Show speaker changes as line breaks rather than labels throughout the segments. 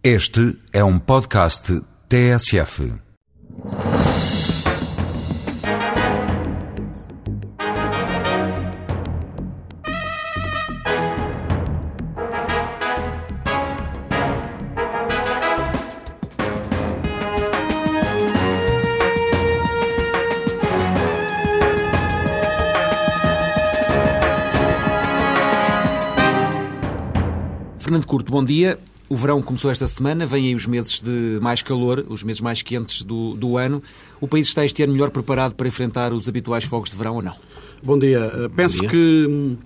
Este é um podcast TSF.
Fernando Curto, bom dia. O verão começou esta semana, vêm aí os meses de mais calor, os meses mais quentes do, do ano. O país está este ano melhor preparado para enfrentar os habituais fogos de verão ou não?
Bom dia. Uh, Penso
dia.
que hum,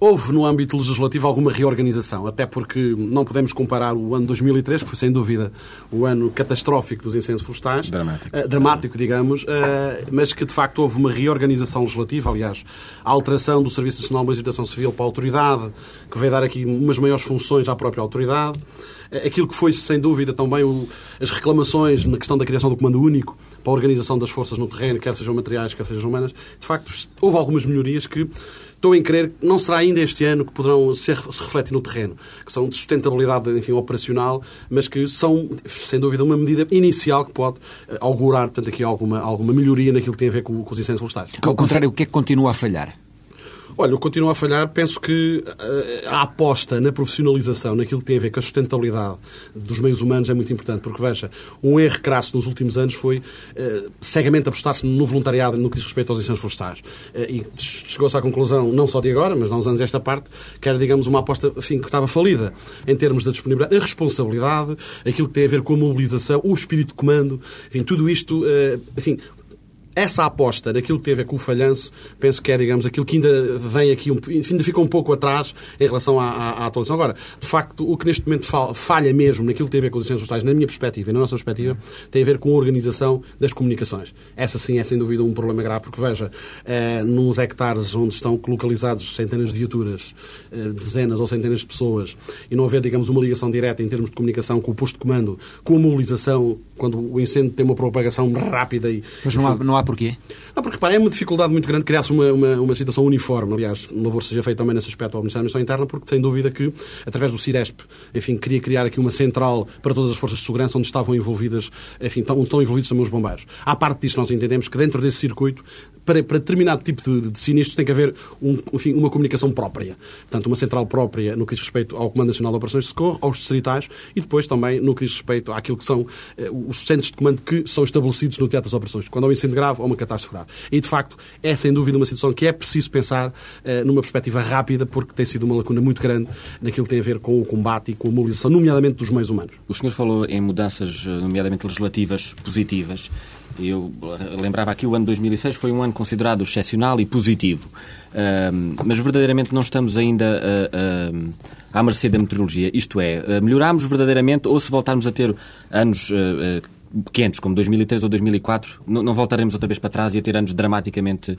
houve no âmbito legislativo alguma reorganização, até porque não podemos comparar o ano 2003, que foi sem dúvida o ano catastrófico dos incêndios florestais.
Dramático.
Uh, dramático, digamos, uh, mas que de facto houve uma reorganização legislativa, aliás, a alteração do Serviço Nacional de Legislação Civil para a autoridade, que veio dar aqui umas maiores funções à própria autoridade. Uh, Aquilo que foi, sem dúvida, também o- as reclamações na questão da criação do Comando Único para a organização das forças no terreno, quer sejam materiais, quer sejam humanas, de facto, houve algumas melhorias que estou em crer que não será ainda este ano que poderão ser, se refletir no terreno, que são de sustentabilidade enfim, operacional, mas que são, sem dúvida, uma medida inicial que pode eh, augurar, portanto, aqui alguma, alguma melhoria naquilo que tem a ver com, com os incêndios florestais.
Ao contrário, o que é que continua a falhar?
Olha, eu continuo a falhar. Penso que eh, a aposta na profissionalização, naquilo que tem a ver com a sustentabilidade dos meios humanos é muito importante. Porque, veja, um erro crasso nos últimos anos foi eh, cegamente apostar-se no voluntariado no que diz respeito aos incêndios florestais. Eh, e chegou-se à conclusão, não só de agora, mas há uns anos esta parte, que era, digamos, uma aposta enfim, que estava falida em termos da disponibilidade, a responsabilidade, aquilo que tem a ver com a mobilização, o espírito de comando, enfim, tudo isto, eh, enfim, essa aposta naquilo que ver com o falhanço, penso que é, digamos, aquilo que ainda vem aqui, um- ainda fica um pouco atrás em relação à, à, à atualização. Agora, de facto, o que neste momento fal- falha mesmo naquilo que tem a ver com os incêndios florestais, na minha perspectiva e na nossa perspectiva, tem a ver com a organização das comunicações. Essa sim é, sem dúvida, um problema grave, porque veja, eh, nos hectares onde estão localizados centenas de viaturas, eh, dezenas ou centenas de pessoas, e não haver, digamos, uma ligação direta em termos de comunicação com o posto de comando, com a mobilização, quando o incêndio tem uma propagação rápida e...
Mas não há, não há porquê?
não, porque repara, é uma dificuldade muito grande criar-se uma, uma, uma situação uniforme. Aliás, um louvor seja feito também nesse aspecto ao Ministério da Administração Interna, porque sem dúvida que, através do Ciresp, enfim, queria criar aqui uma central para todas as forças de segurança onde estavam envolvidas, enfim, estão, estão envolvidos também os bombeiros. À parte disso, nós entendemos que dentro desse circuito, para, para determinado tipo de, de sinistros, tem que haver um, enfim, uma comunicação própria. Portanto, uma central própria no que diz respeito ao Comando Nacional de Operações de Socorro, aos distritais e depois também no que diz respeito àquilo que são eh, os centros de comando que são estabelecidos no teatro das operações, quando há um incêndio grave ou uma catástrofe grave. E, de facto, é sem dúvida uma situação que é preciso pensar eh, numa perspectiva rápida, porque tem sido uma lacuna muito grande naquilo que tem a ver com o combate e com a mobilização, nomeadamente dos meios humanos.
O senhor falou em mudanças, eh, nomeadamente legislativas, positivas. Eu lembrava aqui o ano 2006 foi um ano considerado excepcional e positivo. Ahm, mas verdadeiramente não estamos ainda ah, ahm, à mercê da meteorologia. Isto é, ah, melhorámos verdadeiramente ou se voltarmos a ter anos quentes, como 2003 ou 2004, não, não voltaremos outra vez para trás e a ter anos dramaticamente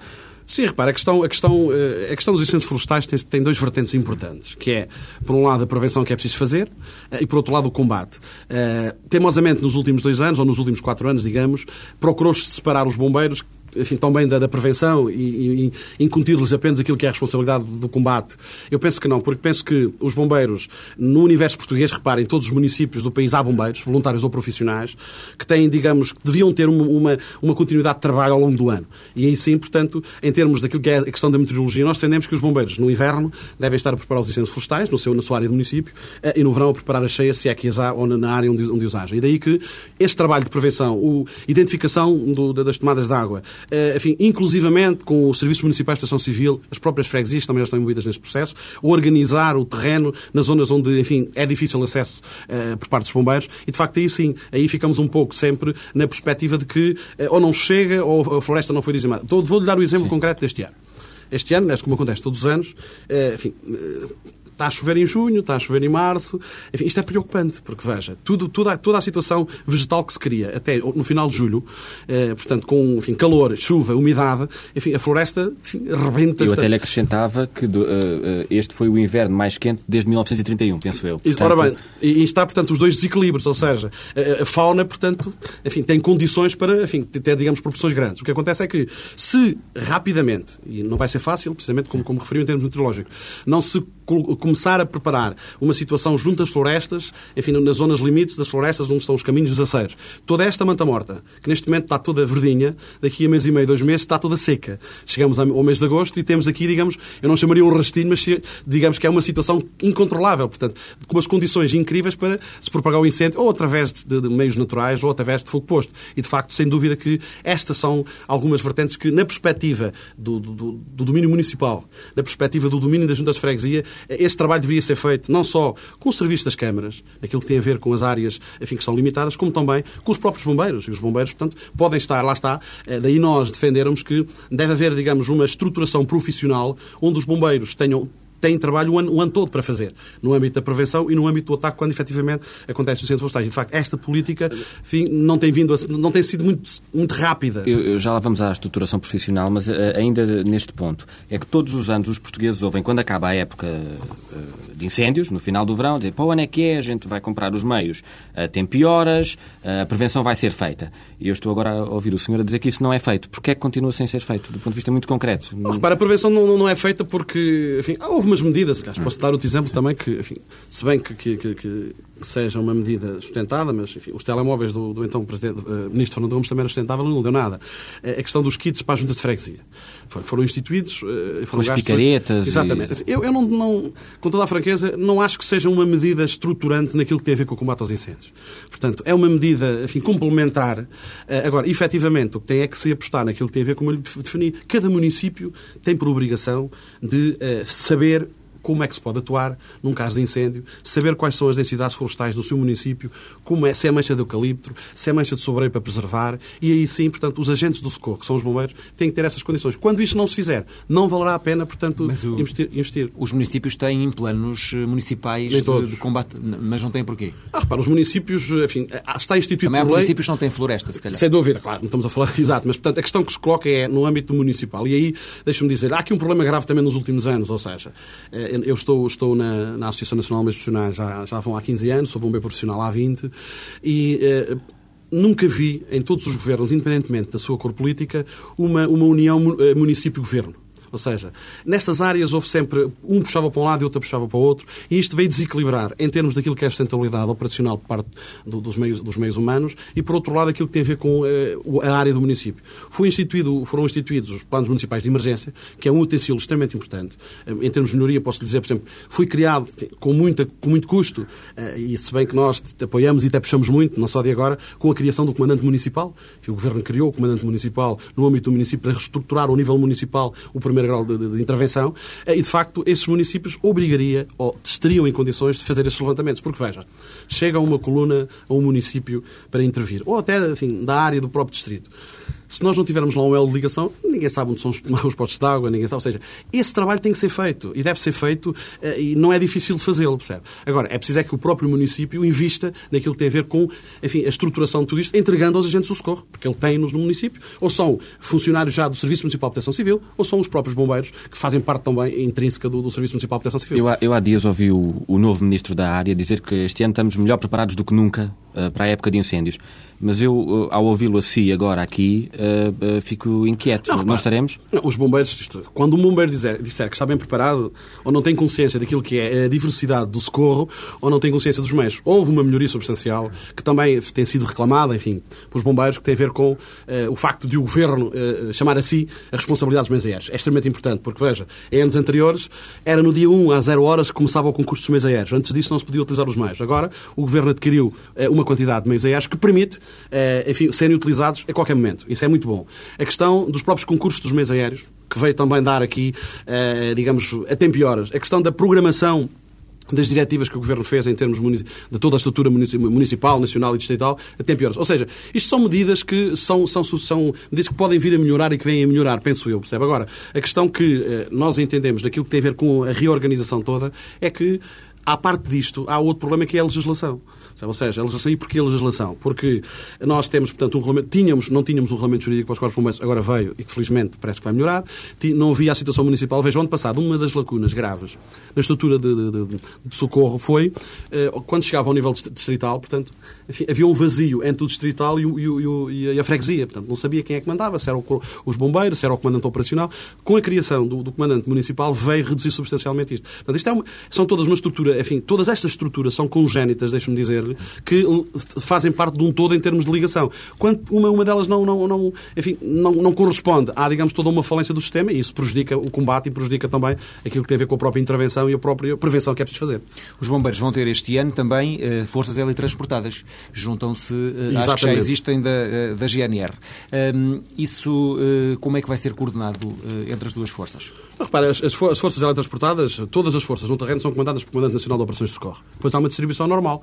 Sim, repara, a questão, a questão, eh, a questão dos incêndios florestais tem, tem dois vertentes importantes, que é, por um lado, a prevenção que é preciso fazer eh, e, por outro lado, o combate. Eh, Teimosamente, nos últimos dois anos, ou nos últimos quatro anos, digamos, procurou-se separar os bombeiros enfim, também da, da prevenção e, e, incutir-lhes apenas aquilo que é a responsabilidade do combate. Eu penso que não, porque penso que os bombeiros, no universo português, reparem, todos os municípios do país há bombeiros, voluntários ou profissionais, que têm, digamos, que deviam ter uma, uma, uma continuidade de trabalho ao longo do ano. E aí sim, portanto, em termos daquilo que é a questão da meteorologia, nós entendemos que os bombeiros, no inverno, devem estar a preparar os incêndios florestais, no seu, na sua área do município, eh, e no verão a preparar as cheias, se é que as há, ou na- área onde, onde os haja. E daí que esse trabalho de prevenção, o identificação do- da- das tomadas de água, enfim, inclusivamente com o Serviço Municipal de Estação Civil, as próprias freguesias também estão envolvidas nesse processo, organizar o terreno nas zonas onde, enfim, é difícil acesso eh, por parte dos bombeiros, e de facto aí sim, aí ficamos um pouco sempre na perspectiva de que eh, ou não chega ou a floresta não foi dizimada. Vou-lhe dar o exemplo concreto deste ano. Este ano, como acontece todos os anos, eh, enfim, eh, está a chover em junho, está a chover em março. Enfim, isto é preocupante, porque veja, tudo, toda, a- toda a situação vegetal que se cria até no final de julho, eh, portanto, com enfim, calor, chuva, umidade, enfim, a floresta enfim, rebenta.
Eu até lhe acrescentava que do- eh, eh, este foi o inverno mais quente desde 1931, penso eu. Portanto,
Ora bem, e e está, portanto, os dois desequilíbrios, ou seja, a- a fauna, portanto, enfim, tem condições para, enfim, ter, digamos, proporções grandes. O que acontece é que, se rapidamente, e não vai ser fácil, precisamente como, como referiu em termos meteorológicos, não se começar a preparar uma situação junto às florestas, enfim, nas zonas limites das florestas onde estão os caminhos dos aceiros. Toda esta manta morta, que neste momento está toda verdinha, daqui a mês e meio, dois meses, está toda seca. Chegamos ao mês de agosto e temos aqui, digamos, eu não chamaria um rastinho, mas digamos que é uma situação incontrolável, portanto, com umas condições incríveis para se propagar o incêndio, ou através de, de meios naturais, ou através de fogo posto. E, de facto, sem dúvida que estas são algumas vertentes que, na perspectiva do, do, do domínio municipal, na perspectiva do domínio das juntas de freguesia, esse trabalho deveria ser feito não só com o serviço das câmaras, aquilo que tem a ver com as áreas enfim, que são limitadas, como também com os próprios bombeiros. E os bombeiros, portanto, podem estar, lá está, eh, daí nós defendermos que deve haver, digamos, uma estruturação profissional onde os bombeiros tenham têm trabalho o ano, o ano, todo para fazer, no âmbito da prevenção e no âmbito do ataque, quando efetivamente acontece o centro florestais. E, de facto, esta política enfim, não tem vindo, a, não tem sido muito, muito rápida.
Eu, eu, já lá vamos à estruturação profissional, mas uh, ainda neste ponto, é que todos os anos os portugueses ouvem, quando acaba a época uh, de incêndios, no final do verão, dizer, para o ano é que é, a gente vai comprar os meios a tempo e horas, a prevenção vai ser feita. E eu estou agora a ouvir o senhor a dizer que isso não é feito. Porquê é que continua sem ser feito, do ponto de vista muito concreto?
Não, repara, a prevenção não, não é feita porque, enfim, houve umas medidas, aliás, posso dar outro exemplo também, que, enfim, se bem que, que, que, que seja uma medida sustentada, mas enfim, os telemóveis do, do então uh, Ministro Fernando Gomes também era sustentável e não deu nada. É a questão dos kits para a junta de freguesia. Foram instituídos. Uh,
foram Com as picaretas.
Exatamente. E... Assim, eu, eu não, não, com toda a franqueza, não acho que seja uma medida estruturante naquilo que tem a ver com o combate aos incêndios. Portanto, é uma medida, enfim, complementar. Uh, agora, efetivamente, o que tem é que se apostar naquilo que tem a ver com como eu lhe defini. Cada município tem por obrigação de saber como é que se pode atuar num caso de incêndio, saber quais são as densidades florestais do seu município, como é, se é mancha de eucalipto, se é mancha de sobreio para preservar, e aí sim, portanto, os agentes do socorro, que são os bombeiros, têm que ter essas condições. Quando isto não se fizer, não valerá a pena, portanto, o, investir, investir,
Os municípios têm planos eh, municipais de, de, combate, mas não têm porquê?
Ah, repara, os municípios, enfim, ah, está instituído
Também
há
municípios não têm floresta, se calhar.
Sem dúvida, claro, não estamos a falar, exato, mas, portanto, a questão que se coloca é no âmbito municipal. E aí, deixa-me dizer, há aqui um problema grave também nos últimos anos, ou seja, eh, eu estou, estou na, na Associação Nacional de Bombeiros Profissionais já, já vão há 15 anos, sou bombeiro profissional há 20 e eh, nunca vi em todos os governos, independentemente da sua cor política, uma, uma união eh, município-governo. Ou seja, nestas áreas houve sempre um puxava para um lado e outro puxava para o outro, e isto veio desequilibrar em termos daquilo que é a sustentabilidade operacional por parte do, dos, meios, dos meios humanos e, por outro lado, aquilo que tem a ver com uh, a área do município. Foi instituído, foram instituídos os planos municipais de emergência, que é um utensílio extremamente importante. Uh, em termos de melhoria, posso dizer, por exemplo, foi criado com, muita, com muito custo, uh, e se bem que nós apoiamos e até puxamos muito, não só de agora, com a criação do comandante municipal, que o Governo criou o comandante municipal no âmbito do município para reestruturar ao nível municipal o primeiro primeiro grau de, de, de intervenção, eh, e de facto esses municípios obrigaria ou estariam em condições de fazer esses levantamentos. Porque veja, chega uma coluna a um município para intervir, ou até, enfim, da área do próprio distrito. Se nós não tivermos lá um elo de ligação, ninguém sabe onde são os, postos de água, ninguém sabe. Ou seja, esse trabalho tem que ser feito e deve ser feito eh, e não é difícil de fazê-lo, percebe? Agora, é preciso é que o próprio município invista naquilo que tem a ver com, enfim, a estruturação de tudo isto, entregando aos agentes do socorro, porque ele tem-nos no município, ou são funcionários já do Serviço Municipal de Proteção Civil, ou são os próprios bombeiros, que fazem parte também intrínseca do, do Serviço Municipal de Proteção Civil.
Eu, eu há dias ouvi o, o novo Ministro da área dizer que este ano estamos melhor preparados do que nunca para a época de incêndios. Mas eu, uh, ao ouvi-lo assim agora aqui, uh, fico inquieto. Não, não estaremos?
Não, os bombeiros, quando um bombeiro disser, disser, que está bem preparado, ou não tem consciência daquilo que é a diversidade do socorro, ou não tem consciência dos meios. Houve uma melhoria substancial, que também tem sido reclamada, enfim, pelos bombeiros, que tem a ver com uh, o facto de o governo uh, chamar a si a responsabilidade dos meios aéreos. É extremamente importante, porque, veja, em anos anteriores, era no dia 1 às 0 horas que começava o concurso dos meios aéreos. Antes disso, não se podia utilizar os meios. Agora, o governo adquiriu uh, uma quantidade de meios aéreos que permite, enfim, serem utilizados a qualquer momento. Isso é muito bom. A questão dos próprios concursos dos meios aéreos, que veio também dar aqui, eh, digamos, a tempo. A questão da programação das diretivas que o Governo fez em termos de toda a estrutura municipal, nacional e distrital, a tempo. Ou seja, isto são medidas que são, são, são medidas que podem vir a melhorar e que vêm a melhorar, penso eu, percebe? Agora, a questão que eh, nós entendemos daquilo que tem a ver com a reorganização toda é que, à parte disto, há outro problema que é a legislação Ou seja, a legislação, e porquê a legislação? Porque nós temos, portanto, um regulamento, tínhamos, não tínhamos um regulamento jurídico para os corpos bombeiros, agora veio e que felizmente parece que vai melhorar. Não havia a situação municipal. Veja, ano passado, uma das lacunas graves na estrutura de, de, de, de socorro foi eh, quando chegava ao nível distrital, portanto, enfim, havia um vazio entre o distrital e, o, e, e, a freguesia. Portanto, não sabia quem é que mandava, se eram os bombeiros, se era o comandante operacional. Com a criação do, do comandante municipal, veio reduzir substancialmente isto. Portanto, isto é uma, são todas uma estrutura, enfim, todas estas estruturas são congénitas, deixe-me dizer-lhe, que fazem parte de um todo em termos de ligação. Quando uma, uma delas não, não, não, enfim, não, não corresponde, há, digamos, toda uma falência do sistema e isso prejudica o combate e prejudica também aquilo que tem a ver com a própria intervenção e a própria prevenção que é preciso fazer.
Os bombeiros vão ter este ano também eh, forças teletransportadas. Juntam-se eh, às que já existem da, eh, da GNR. Um, isso, eh, como é que vai ser coordenado eh, entre as duas forças?
Repara, as, as, forças teletransportadas, todas as forças no terreno são comandadas pelo Comandante Nacional de Operações de Socorro. Depois há uma distribuição normal,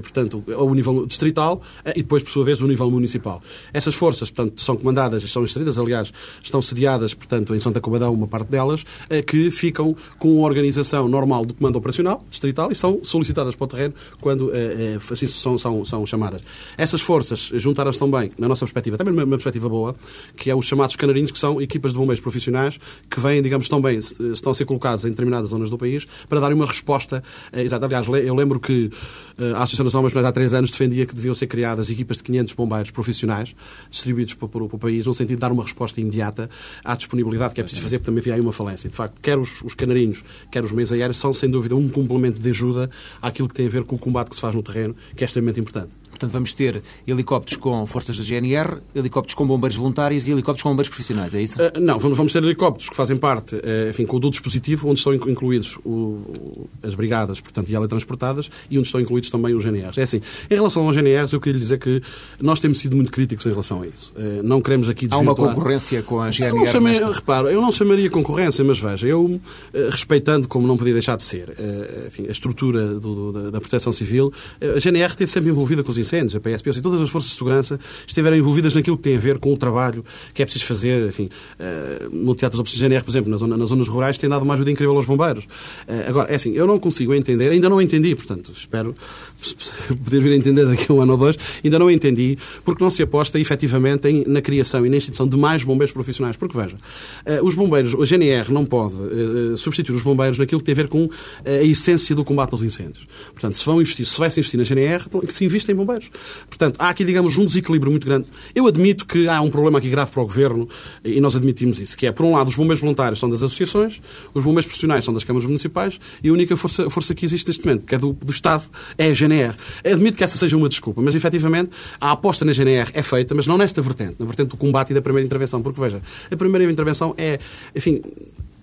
portanto, ao nível distrital e depois, por sua vez, ao nível municipal. Essas forças, portanto, são comandadas são inseridas, aliás, estão sediadas, portanto, em Santa Cobadão, uma parte delas, que ficam com a organização normal do comando operacional distrital e são solicitadas para o terreno quando assim são, são, são chamadas. Essas forças juntaram-se também, na nossa perspectiva, também numa perspectiva boa, que é os chamados canarinhos, que são equipas de bombeiros profissionais que vêm, digamos, também, estão a ser colocados em determinadas zonas do país para darem uma resposta eh, exata. Aliás, eu lembro que eh, a Associação dos Homens há três anos defendia que deviam ser criadas equipas de 500 bombeiros profissionais distribuídos para, para, para o país, no sentido de dar uma resposta imediata à disponibilidade que é preciso fazer, porque também havia aí uma falência. De facto, quer os, os canarinhos, quer os meios aéreos são, sem dúvida, um complemento de ajuda àquilo que tem a ver com o combate que se faz no terreno, que é extremamente importante.
Portanto, vamos ter helicópteros com forças da GNR, helicópteros com bombeiros voluntários e helicópteros com bombeiros profissionais, é isso? Uh,
não, vamos ter helicópteros que fazem parte, uh, enfim, com do dispositivo, onde estão incluídos o, as brigadas, portanto, e teletransportadas, e onde estão incluídos também os GNRs. É assim, em relação aos GNRs, eu queria lhe dizer que nós temos sido muito críticos em relação a isso. Uh, não queremos aqui
desvirtuar... Há uma concorrência com a GNR? Eu
não chamei, nesta... Reparo, eu não chamaria concorrência, mas veja, eu, respeitando, como não podia deixar de ser, enfim, a estrutura do, do, da proteção civil, a GNR esteve sempre envolvida com os incêndios, a PSP, todas as forças de segurança estiveram envolvidas naquilo que tem a ver com o trabalho que é preciso fazer. Enfim, uh, no Teatro dos GNR, por exemplo, na zona, nas zonas rurais, tem dado uma ajuda incrível aos bombeiros. Uh, agora, é assim, eu não consigo entender, ainda não entendi, portanto, espero poder vir a entender daqui a um ano ou dois, ainda não entendi porque não se aposta efetivamente em, na criação e na instituição de mais bombeiros profissionais. Porque, veja, uh, os bombeiros, a GNR não pode uh, substituir os bombeiros naquilo que tem a ver com a essência do combate aos incêndios. Portanto, se vão investir, se vai se investir na GNR, então que se invista em bombeiros. Portanto, há aqui, digamos, um desequilíbrio muito grande. Eu admito que há um problema aqui grave para o Governo e nós admitimos isso, que é, por um lado, os bombeiros voluntários são das associações, os bombeiros profissionais são das câmaras municipais e a única força, força que existe neste momento, que é do, do Estado, é a GNR. Admito que essa seja uma desculpa, mas efetivamente a aposta na GNR é feita, mas não nesta vertente, na vertente do combate e da primeira intervenção, porque veja, a primeira intervenção é, enfim,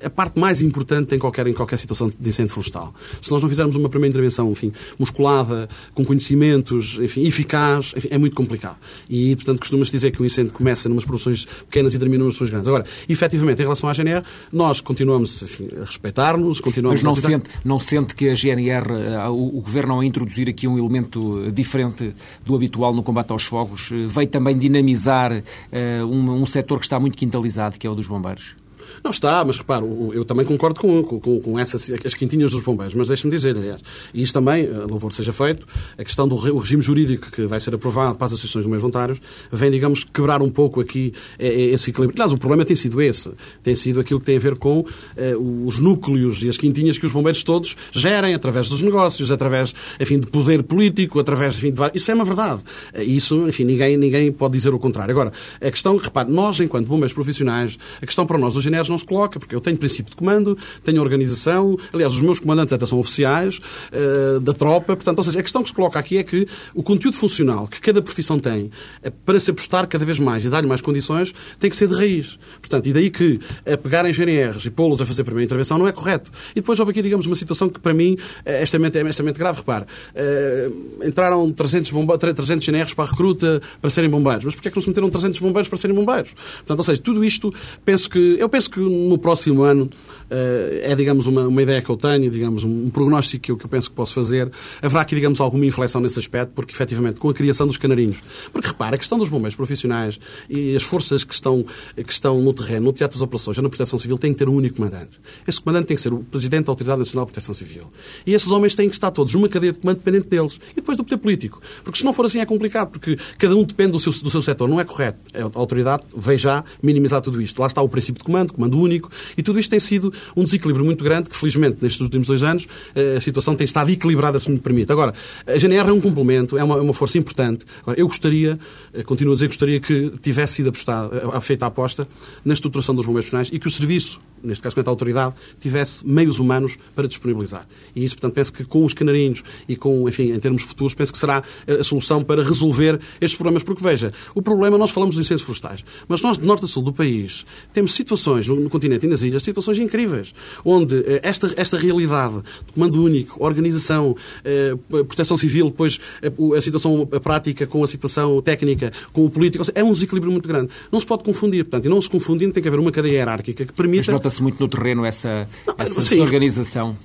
a parte mais importante em qualquer, em qualquer situação de incêndio florestal. Se nós não fizermos uma primeira intervenção enfim, musculada, com conhecimentos, enfim, eficaz, enfim, é muito complicado. E, portanto, costuma-se dizer que o incêndio começa numas produções pequenas e termina numas produções grandes. Agora, efetivamente, em relação à GNR, nós continuamos enfim, a respeitar-nos, continuamos
Mas não, a... sente, não sente que a GNR, eh, o, o Governo, ao introduzir aqui um elemento diferente do habitual no combate aos fogos, eh, veio também dinamizar uh, um, um setor que está muito quintalizado, que é o dos bombeiros?
Não está, mas reparo, eu também concordo com, com, com essas, as quintinhas dos bombeiros, mas deixe-me dizer, aliás, e isto também, eh, louvor seja feito, a questão do regime jurídico que vai ser aprovado para as associações de bombeiros voluntários vem, digamos, quebrar um pouco aqui eh, eh, esse equilíbrio. Aliás, o problema tem sido esse, tem sido aquilo que tem a ver com uh, os núcleos e as quintinhas que os bombeiros todos gerem através dos negócios, através, enfim, de poder político, através, enfim, de... Isso é uma verdade. Isso, enfim, ninguém, ninguém pode dizer o contrário. Agora, a questão, repare, nós, enquanto bombeiros profissionais, a questão para nós dos generais não se coloca, porque eu tenho princípio de comando, tenho organização, aliás, os meus comandantes até são oficiais uh, da tropa, portanto, ou seja, a questão que se coloca aqui é que o conteúdo funcional que cada profissão tem uh, para se apostar cada vez mais e dar-lhe mais condições tem que ser de raiz. Portanto, e daí que a pegar em GNRs e pô-los a fazer a primeira intervenção não é correto. E depois houve aqui, digamos, uma situação que para mim é extremamente, é extremamente grave. Repare, uh, entraram 300, bomba 300 GNRs para a recruta para serem bombeiros. Mas porquê é que não se meteram 300 bombeiros para serem bombeiros? Portanto, ou seja, tudo isto, penso que, eu penso penso no próximo ano eh, é, digamos, uma, uma ideia que eu tenho, digamos, um prognóstico que eu, que eu penso que posso fazer. Haverá aqui, digamos, alguma inflexão nesse aspecto, porque, efetivamente, com a criação dos canarinhos. Porque, repara, a questão dos bombeiros profissionais e as forças que estão, que estão no terreno, no teatro das operações, na proteção civil, têm que ter um único comandante. Esse comandante tem que ser o Presidente da Autoridade Nacional de Proteção Civil. E esses homens têm que estar todos numa cadeia de comando dependente deles. E depois do poder político. Porque se não for assim é complicado, porque cada um depende do seu, do seu setor. Não é correto. A autoridade veio já minimizar tudo isto. Lá está o princípio de comando, comando único, e tudo isto tem sido um desequilíbrio muito grande, que felizmente nestes últimos dois anos eh, a situação tem estado equilibrada, se me permite. Agora, a GNR é um complemento, é uma, é uma força importante. Agora, eu gostaria, eh, continuo a dizer, gostaria que tivesse sido apostado, eh, feita a aposta na estruturação dos bombeiros finais e que o serviço neste caso quanto à autoridade, tivesse meios humanos para disponibilizar. E isso, portanto, penso que com os canarinhos e com, enfim, em termos futuros, penso que será a solução para resolver estes problemas. Porque, veja, o problema, nós falamos de incêndios florestais, mas nós, de norte a sul do país, temos situações no, continente e nas ilhas, situações incríveis, onde eh, esta, esta realidade de comando único, organização, eh, proteção civil, depois a, eh, a situação a prática com a situação técnica, com o político, é um desequilíbrio muito grande. Não se pode confundir, portanto, e não se confundindo, tem que haver uma cadeia hierárquica que permita
nota-se muito no terreno essa, essa desorganização.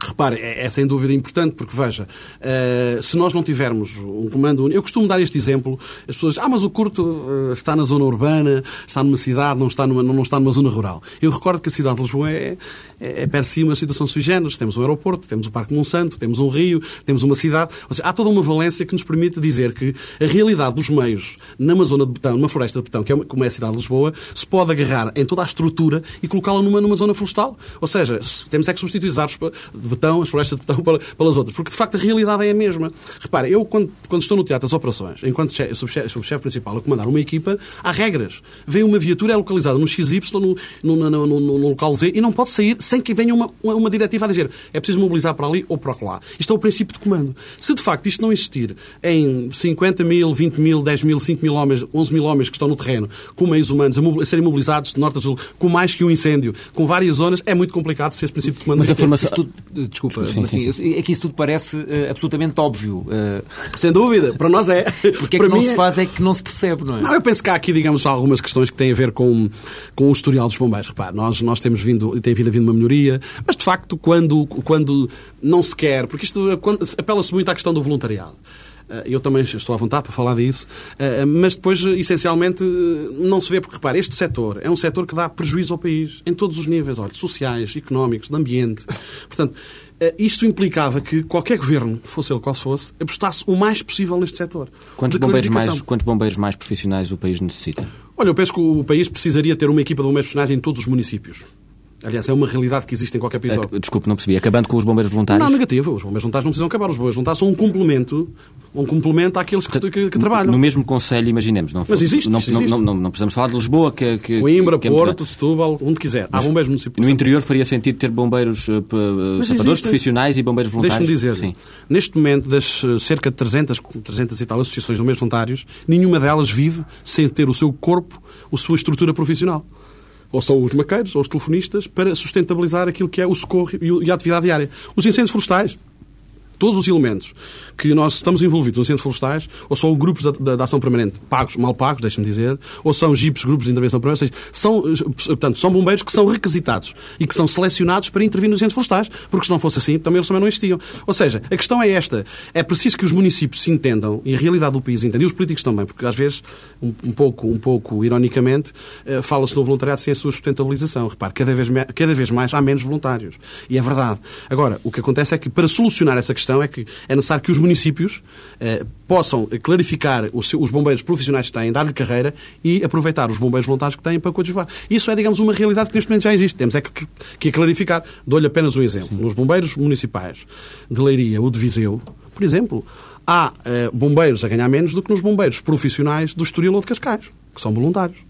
Repare, é, é, sem dúvida importante, porque veja, uh, se nós não tivermos um comando único. Eu costumo dar este exemplo, as pessoas dizem, ah, mas o curto uh, está na zona urbana, está numa cidade, não está numa, não está numa zona rural. Eu recordo que a cidade de Lisboa é, é, é per si uma situação sui generis. Temos um aeroporto, temos o Parque Monsanto, temos um rio, temos uma cidade. Ou seja, há toda uma valência que nos permite dizer que a realidade dos meios numa zona de betão, numa floresta de betão, que é como é a cidade de Lisboa, se pode agarrar em toda a estrutura e colocá-la numa, numa zona florestal. Ou seja, temos é que substituir árvores de betão, as florestas de betão pelas outras, porque de facto a realidade é a mesma. Repare, eu quando, quando estou no teatro das operações, enquanto subchefe, subchefe principal a comandar uma equipa, há regras. Vem uma viatura, é localizada no XY, no, no, no, no, local Z, e não pode sair sem que venha uma, uma, uma diretiva a dizer é preciso mobilizar para ali ou para lá. Isto é o princípio de comando. Se de facto isto não existir em 50 mil, 20 mil, 10 mil, 5 mil homens, 11 mil homens que estão no terreno, com meios humanos, a, a serem mobilizados de norte a sul, com mais que um incêndio, com várias zonas, é muito complicado se esse princípio de comando
Mas a formação... Tudo... Desculpa, sim, sim, sim. é que isso tudo parece uh, absolutamente óbvio. Uh...
Sem dúvida, para nós é.
Porque é que não se é- faz é que não se percebe, não é?
Não, eu penso que há aqui, digamos, algumas questões que têm a ver com, com o historial dos bombeiros. Repare, nós, nós temos vindo, tem vindo a vir uma melhoria, mas de facto, quando, quando não se quer, porque isto apela-se muito à questão do voluntariado. Eh, eu também estou à vontade para falar disso, mas depois, essencialmente, não se vê, porque repare, este setor é um setor que dá prejuízo ao país, em todos os níveis, olha, sociais, económicos, de ambiente. Portanto, eh, isto implicava que qualquer governo, fosse ele qual fosse, apostasse o mais possível neste setor.
Quantos bombeiros, mais, quantos bombeiros mais profissionais o país necessita?
Olha, eu penso que o país precisaria ter uma equipa de bombeiros profissionais em todos os municípios. Aliás, é uma realidade que existe em qualquer país.
Desculpe, não percebi. Acabando com os bombeiros voluntários?
Não, negativo. Os bombeiros voluntários não precisam acabar. Os bombeiros voluntários são um complemento, um complemento àqueles que, que, que trabalham.
No mesmo Conselho, imaginemos. Não,
Mas existe,
não,
existe.
Não, não, não, precisamos falar de Lisboa, que, que
Coimbra,
que é
Porto, Setúbal, onde quiser. Há bombeiros municipais.
No interior faria sentido ter bombeiros uh, sapadores existe. profissionais e bombeiros voluntários?
Deixe-me dizer, Sim. neste momento, das eh, cerca de 300, 300 e tal associações de bombeiros voluntários, nenhuma delas vive sem ter o seu corpo, a sua estrutura profissional ou são os maqueiros ou os telefonistas, para sustentabilizar aquilo que é o socorro e a atividade diária. Os incêndios florestais, todos os elementos que nós estamos envolvidos nos incêndios florestais, ou são grupos de, de, ação permanente pagos, mal pagos, deixe-me dizer, ou são GIPs, grupos de intervenção permanente, seja, são, portanto, são bombeiros que são requisitados e que são selecionados para intervir nos incêndios florestais, porque se não fosse assim, também eles também não existiam. Ou seja, a questão é esta, é preciso que os municípios se entendam, e a realidade do país entenda, e os políticos também, porque às vezes, um, um pouco, um pouco ironicamente, uh, fala-se no voluntariado sem a sua sustentabilização. Repare, cada vez, cada vez mais há menos voluntários. E é verdade. Agora, o que acontece é que, para solucionar essa questão, é que é necessário que os municípios eh, possam clarificar os, os, bombeiros profissionais que têm, dar-lhe carreira e aproveitar os bombeiros voluntários que têm para coadjuvar. Isso é, digamos, uma realidade que neste momento já existe. Temos é que, que clarificar. Dou-lhe apenas um exemplo. Sim. Nos bombeiros municipais de Leiria ou de Viseu, por exemplo, há eh, bombeiros a ganhar menos do que nos bombeiros profissionais do Estoril ou de Cascais, que são voluntários.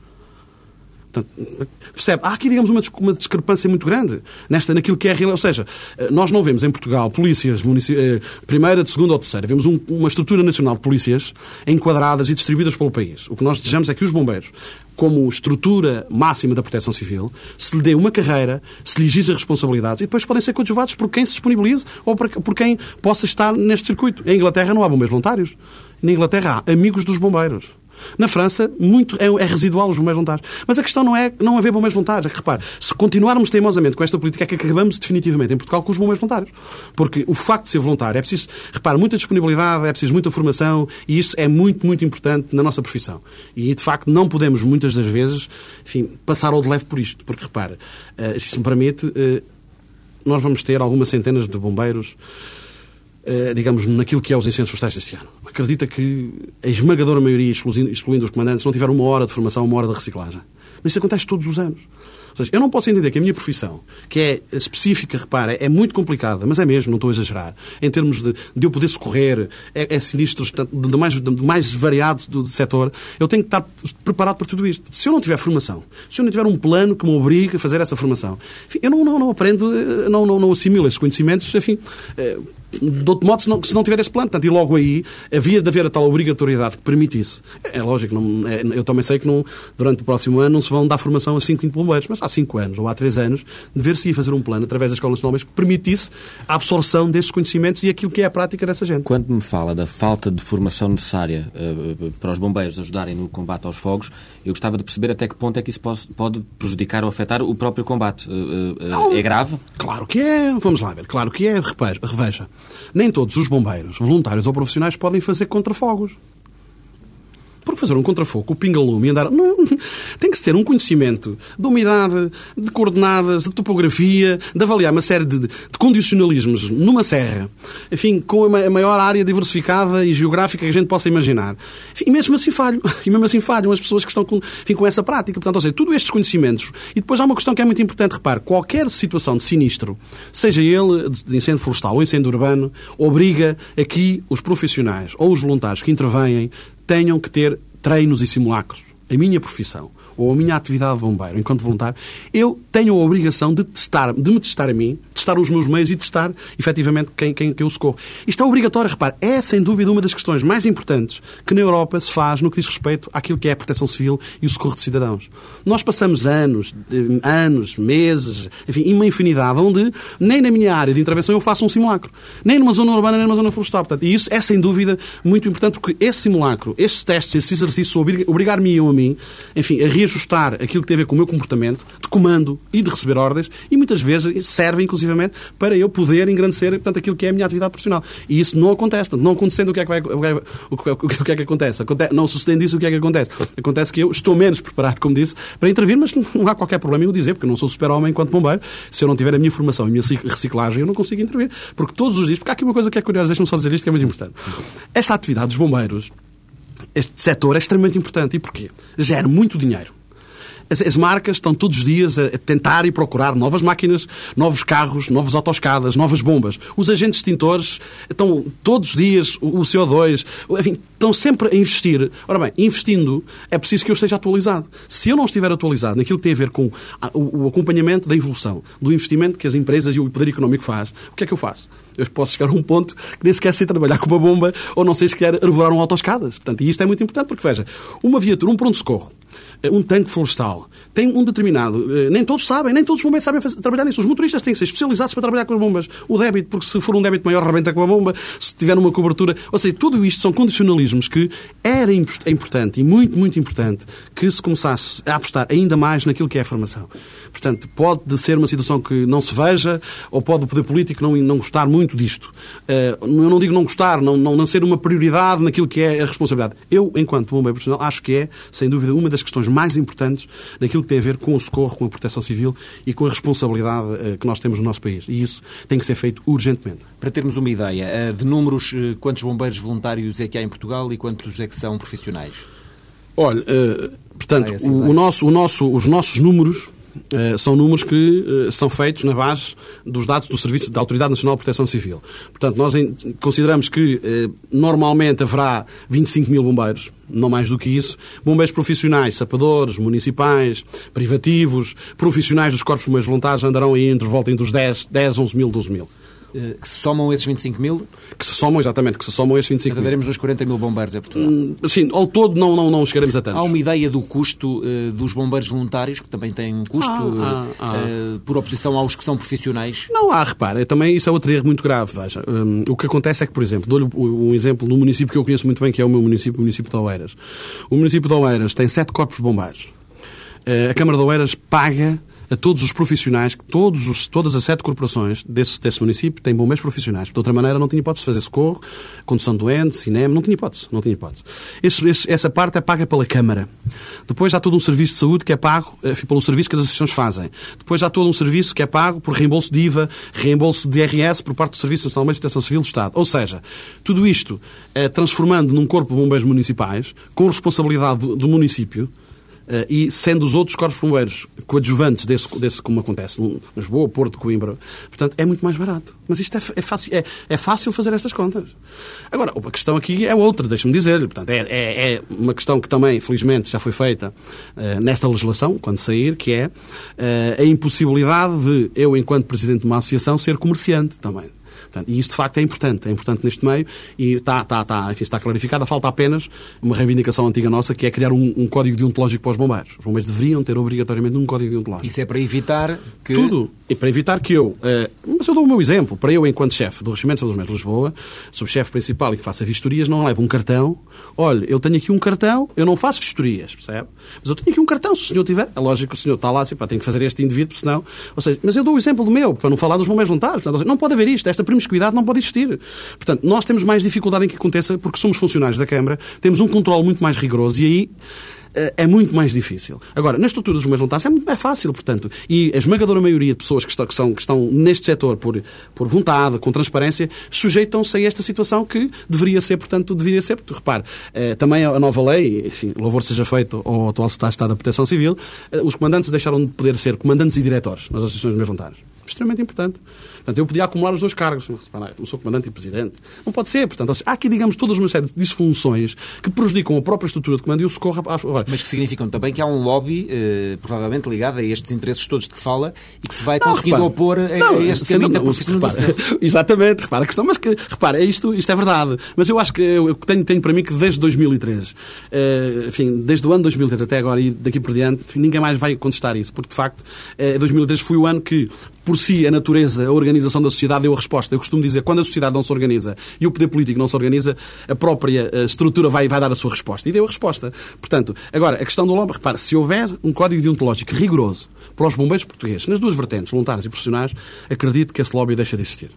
Portanto, percebe? Há aqui, digamos, uma, discrepância muito grande nesta, naquilo que é real. Ou seja, eh, nós não vemos em Portugal polícias eh, primeira, de segunda ou terceira. Vemos um, uma estrutura nacional de polícias enquadradas e distribuídas pelo país. O que nós desejamos é que os bombeiros como estrutura máxima da proteção civil, se lhe dê uma carreira, se lhe exija responsabilidades e depois podem ser coadjuvados por quem se disponibilize ou por quem possa estar neste circuito. Em Inglaterra não há bombeiros voluntários. Na Inglaterra há amigos dos bombeiros. Na França, muito, é, é residual os bombeiros voluntários. Mas a questão não é não haver bombeiros voluntários. É que, repare, se continuarmos teimosamente com esta política, é que acabamos definitivamente em Portugal com os bombeiros voluntários. Porque o facto de ser voluntário é preciso, repare, muita disponibilidade, é preciso muita formação e isso é muito, muito importante na nossa profissão. E, de facto, não podemos, muitas das vezes, enfim, passar ao de leve por isto. Porque, repare, uh, se me permite, uh, nós vamos ter algumas centenas de bombeiros eh, digamos, naquilo que é os incêndios florestais deste ano. Acredita que a esmagadora maioria, excluindo os comandantes, não tiveram uma hora de formação, uma hora de reciclagem. Mas isso acontece todos os anos. Seja, eu não posso entender que a minha profissão, que é específica, repara, é muito complicada, mas é mesmo, não estou a exagerar, em termos de, de eu poder socorrer, é, é sinistro, de, mais, de mais variado do, setor, eu tenho que estar preparado para tudo isto. Se eu não tiver formação, se eu não tiver um plano que me obrigue a fazer essa formação, enfim, eu não, não, não aprendo, eh, não, não, não assimilo esses conhecimentos, enfim, eh, de outro modo, se não, se não tiver esse plano. Portanto, e logo aí havia de haver a tal obrigatoriedade que permite isso. É, é lógico, não, é, eu também sei que não, durante o próximo ano não se vão dar formação a 5 bombeiros, mas há 5 anos ou há 3 anos dever-se fazer um plano através da Escola Nacional que permitisse a absorção desses conhecimentos e aquilo que é a prática dessa gente.
Quando me fala da falta de formação necessária uh, para os bombeiros ajudarem no combate aos fogos, eu gostava de perceber até que ponto é que isso pode, pode prejudicar ou afetar o próprio combate. Uh, uh, é grave?
Claro que é. Vamos lá ver. Claro que é. Reveja. Nem todos os bombeiros, voluntários ou profissionais, podem fazer contrafogos. Porque fazer um contrafogo, o pinga-lume e andar. Não, tem que se ter um conhecimento de umidade, de coordenadas, de topografia, de avaliar uma série de, de condicionalismos numa serra, enfim, com a maior área diversificada e geográfica que a gente possa imaginar. Enfim, e mesmo assim falho. E mesmo assim falham as pessoas que estão com, enfim, com essa prática. Portanto, ou seja, todos estes conhecimentos. E depois há uma questão que é muito importante. Repare, qualquer situação de sinistro, seja ele de incêndio florestal ou incêndio urbano, obriga aqui os profissionais ou os voluntários que intervêm tenham que ter treinos e simulacros. A minha profissão ou a minha atividade de bombeiro enquanto voluntário, eu tenho a obrigação de testar, de me testar a mim, testar os meus meios e testar efetivamente quem, quem, quem eu socorro. Isto é obrigatório, repare, é sem dúvida uma das questões mais importantes que na Europa se faz no que diz respeito àquilo que é a proteção civil e o socorro de cidadãos. Nós passamos anos, anos, meses, enfim, uma infinidade, onde nem na minha área de intervenção eu faço um simulacro. Nem numa zona urbana, nem numa zona florestal. Portanto, e isso é sem dúvida muito importante porque esse simulacro, esses testes, esses exercícios obrigar-me a mim, enfim, a reagir ajustar aquilo que tem a ver com o meu comportamento de comando e de receber ordens e muitas vezes serve, inclusivamente, para eu poder engrandecer portanto, aquilo que é a minha atividade profissional. E isso não acontece. Não acontecendo, o que é que, vai, o que, o que, é que acontece? Não sucedendo isso, o que é que acontece? Acontece que eu estou menos preparado, como disse, para intervir, mas não há qualquer problema em o dizer, porque eu não sou super-homem enquanto bombeiro. Se eu não tiver a minha formação e a minha reciclagem, eu não consigo intervir. Porque todos os dias, porque há aqui uma coisa que é curiosa, deixa-me só dizer isto que é muito importante. Esta atividade dos bombeiros, este setor é extremamente importante. E porquê? Gera muito dinheiro. As, as, marcas estão todos os dias a tentar e procurar novas máquinas, novos carros, novas autoescadas, novas bombas. Os agentes extintores estão todos os dias, o, o CO2, enfim, estão sempre a investir. Ora bem, investindo, é preciso que eu esteja atualizado. Se eu não estiver atualizado naquilo que tem a ver com o, o acompanhamento da evolução, do investimento que as empresas e o poder económico faz, o que é que eu faço? Eu posso chegar a um ponto que nem sequer sei trabalhar com uma bomba ou não sei sequer arvorar um autoescadas. Portanto, e isto é muito importante porque, veja, uma viatura, um pronto-socorro, um tanque florestal, tem um determinado. Eh, nem todos sabem, nem todos os bombeiros sabem fazer, trabalhar nisso. Os motoristas têm que ser especializados para trabalhar com as bombas. O débito, porque se for um débito maior, rebenta com a bomba, se tiver uma cobertura. Ou seja, tudo isto são condicionalismos que era importante e muito, muito importante que se começasse a apostar ainda mais naquilo que é a formação. Portanto, pode ser uma situação que não se veja, ou pode o poder político não, não gostar muito disto. Eh, eu não digo não gostar, não, não, não ser uma prioridade naquilo que é a responsabilidade. Eu, enquanto bombeiro profissional, acho que é, sem dúvida, uma das questões mais importantes naquilo que tem a ver com o socorro, com a proteção civil e com a responsabilidade eh, que nós temos no nosso país. E isso tem que ser feito urgentemente.
Para termos uma ideia eh, de números, eh, quantos bombeiros voluntários é que há em Portugal e quantos é que são profissionais?
Olha, portanto, assim, o, nosso, o nosso, os nossos números são números que uh, são feitos na base dos dados do Serviço da Autoridade Nacional de Proteção Civil. Portanto, nós consideramos que uh, normalmente haverá 25 mil bombeiros, não mais do que isso. Bombeiros profissionais, sapadores, municipais, privativos, profissionais dos corpos bombeiros voluntários andarão aí entre volta entre os 10, 10 11 mil, 12 mil.
Eh, que se somam esses 25 mil,
Que se somam, exatamente, que se somam estes 25 mil.
nos 40 mil bombeiros a Portugal.
Hum, Sim, ao todo não, não, não chegaremos a tantos.
Há uma ideia do custo eh, dos bombeiros voluntários, que também tem um custo,
Ah, ah,
eh, por oposição aos que são profissionais.
Não há, repara, também isso é outro erro muito grave. Veja, Hum, o que acontece é que, por exemplo, dou-lhe um exemplo no município que eu conheço muito bem, que é o meu município, o município de Oeiras. O município de Oeiras tem sete corpos de bombeiros. Eh, A Câmara de Oeiras paga a todos os profissionais, que todos os, todas as sete corporações desse, desse município têm bombeiros profissionais. De outra maneira, não tinha hipótese de fazer socorro, condução de doentes, cinema, não tinha hipótese. Não tinha hipótese. Esse- esse- essa parte é paga pela Câmara. Depois há todo um serviço de saúde que é pago eh, pelo serviço que as associações fazem. Depois há todo um serviço que é pago por reembolso de IVA, reembolso de IRS por parte do Serviço Nacional de Proteção Civil do Estado. Ou seja, tudo isto eh, transformando num corpo de bombeiros municipais, com responsabilidade do, do município, e sendo os outros corpos bombeiros coadjuvantes desse, desse como acontece em Lisboa, Porto, Coimbra, portanto, é muito mais barato. Mas isto é, é fácil, é, é fácil fazer estas contas. Agora, a questão aqui é outra, deixa-me dizer. Portanto, é, é, é uma questão que também, felizmente, já foi feita eh, nesta legislação, quando sair, que é eh, a impossibilidade de eu, enquanto presidente de uma associação, ser comerciante também. Portanto, e isso de facto é importante, é importante neste meio e está, está, está, enfim, está clarificada. Falta apenas uma reivindicação antiga nossa que é criar um, um código deontológico para os bombeiros. Os bombeiros deveriam ter obrigatoriamente um código deontológico.
Isso é para evitar que.
Tudo. E para evitar que eu. eh, mas eu dou o meu exemplo. Para eu, enquanto chefe do Regimento de Saúde dos de Lisboa, subchefe principal e que faça vistorias, não levo um cartão. Olha, eu tenho aqui um cartão, eu não faço vistorias, percebe? Mas eu tenho aqui um cartão, se o senhor tiver. É lógico que o senhor está lá, assim, pá, tem que fazer este indivíduo, senão. Ou seja, mas eu dou o exemplo do meu, para não falar dos bombeiros voluntários. Não pode haver isto. Esta promiscuidade não pode existir. Portanto, nós temos mais dificuldade em que aconteça porque somos funcionários da Câmara, temos um controle muito mais rigoroso e aí eh, é muito mais difícil. Agora, na estrutura dos meios voluntários é muito mais fácil, portanto, e a esmagadora maioria de pessoas que estão, que são, que estão neste setor por, por vontade, com transparência, sujeitam-se a esta situação que deveria ser, portanto, deveria ser, porque, repare, eh, também a nova lei, enfim, louvor seja feito ao atual Estado da Proteção Civil, eh, os comandantes deixaram de poder ser comandantes e diretores nas associações de meios voluntários. Extremamente importante. Portanto, eu podia acumular os dois cargos. Não sou comandante e presidente. Não pode ser. Portanto, há aqui, digamos, todas uma série de disfunções que prejudicam a própria estrutura de comando e o socorro. à- Agora,
Mas que significam também que há um lobby, eh, provavelmente ligado a estes interesses todos de que fala, e que se vai
Não,
conseguindo
repare.
opor a,
Não,
a este caminho da
dúvida,
profissionalização.
exatamente, repara a questão, mas que, repara, é isto, isto é verdade. Mas eu acho que eu tenho, tenho para mim que desde 2003, eh, enfim, desde o ano 2003 até agora e daqui por diante, ninguém mais vai contestar isso, porque de facto, eh, 2003 foi o ano que, por si, a natureza, a organização da sociedade deu a resposta. Eu costumo dizer, quando a sociedade não se organiza e o poder político não se organiza, a própria eh, estrutura vai, vai dar a sua resposta. E deu a resposta. Portanto, agora, a questão do lobby, repara, se houver um código deontológico rigoroso para os bombeiros portugueses, nas duas vertentes, voluntários e profissionais, acredito que esse lobby deixa de existir.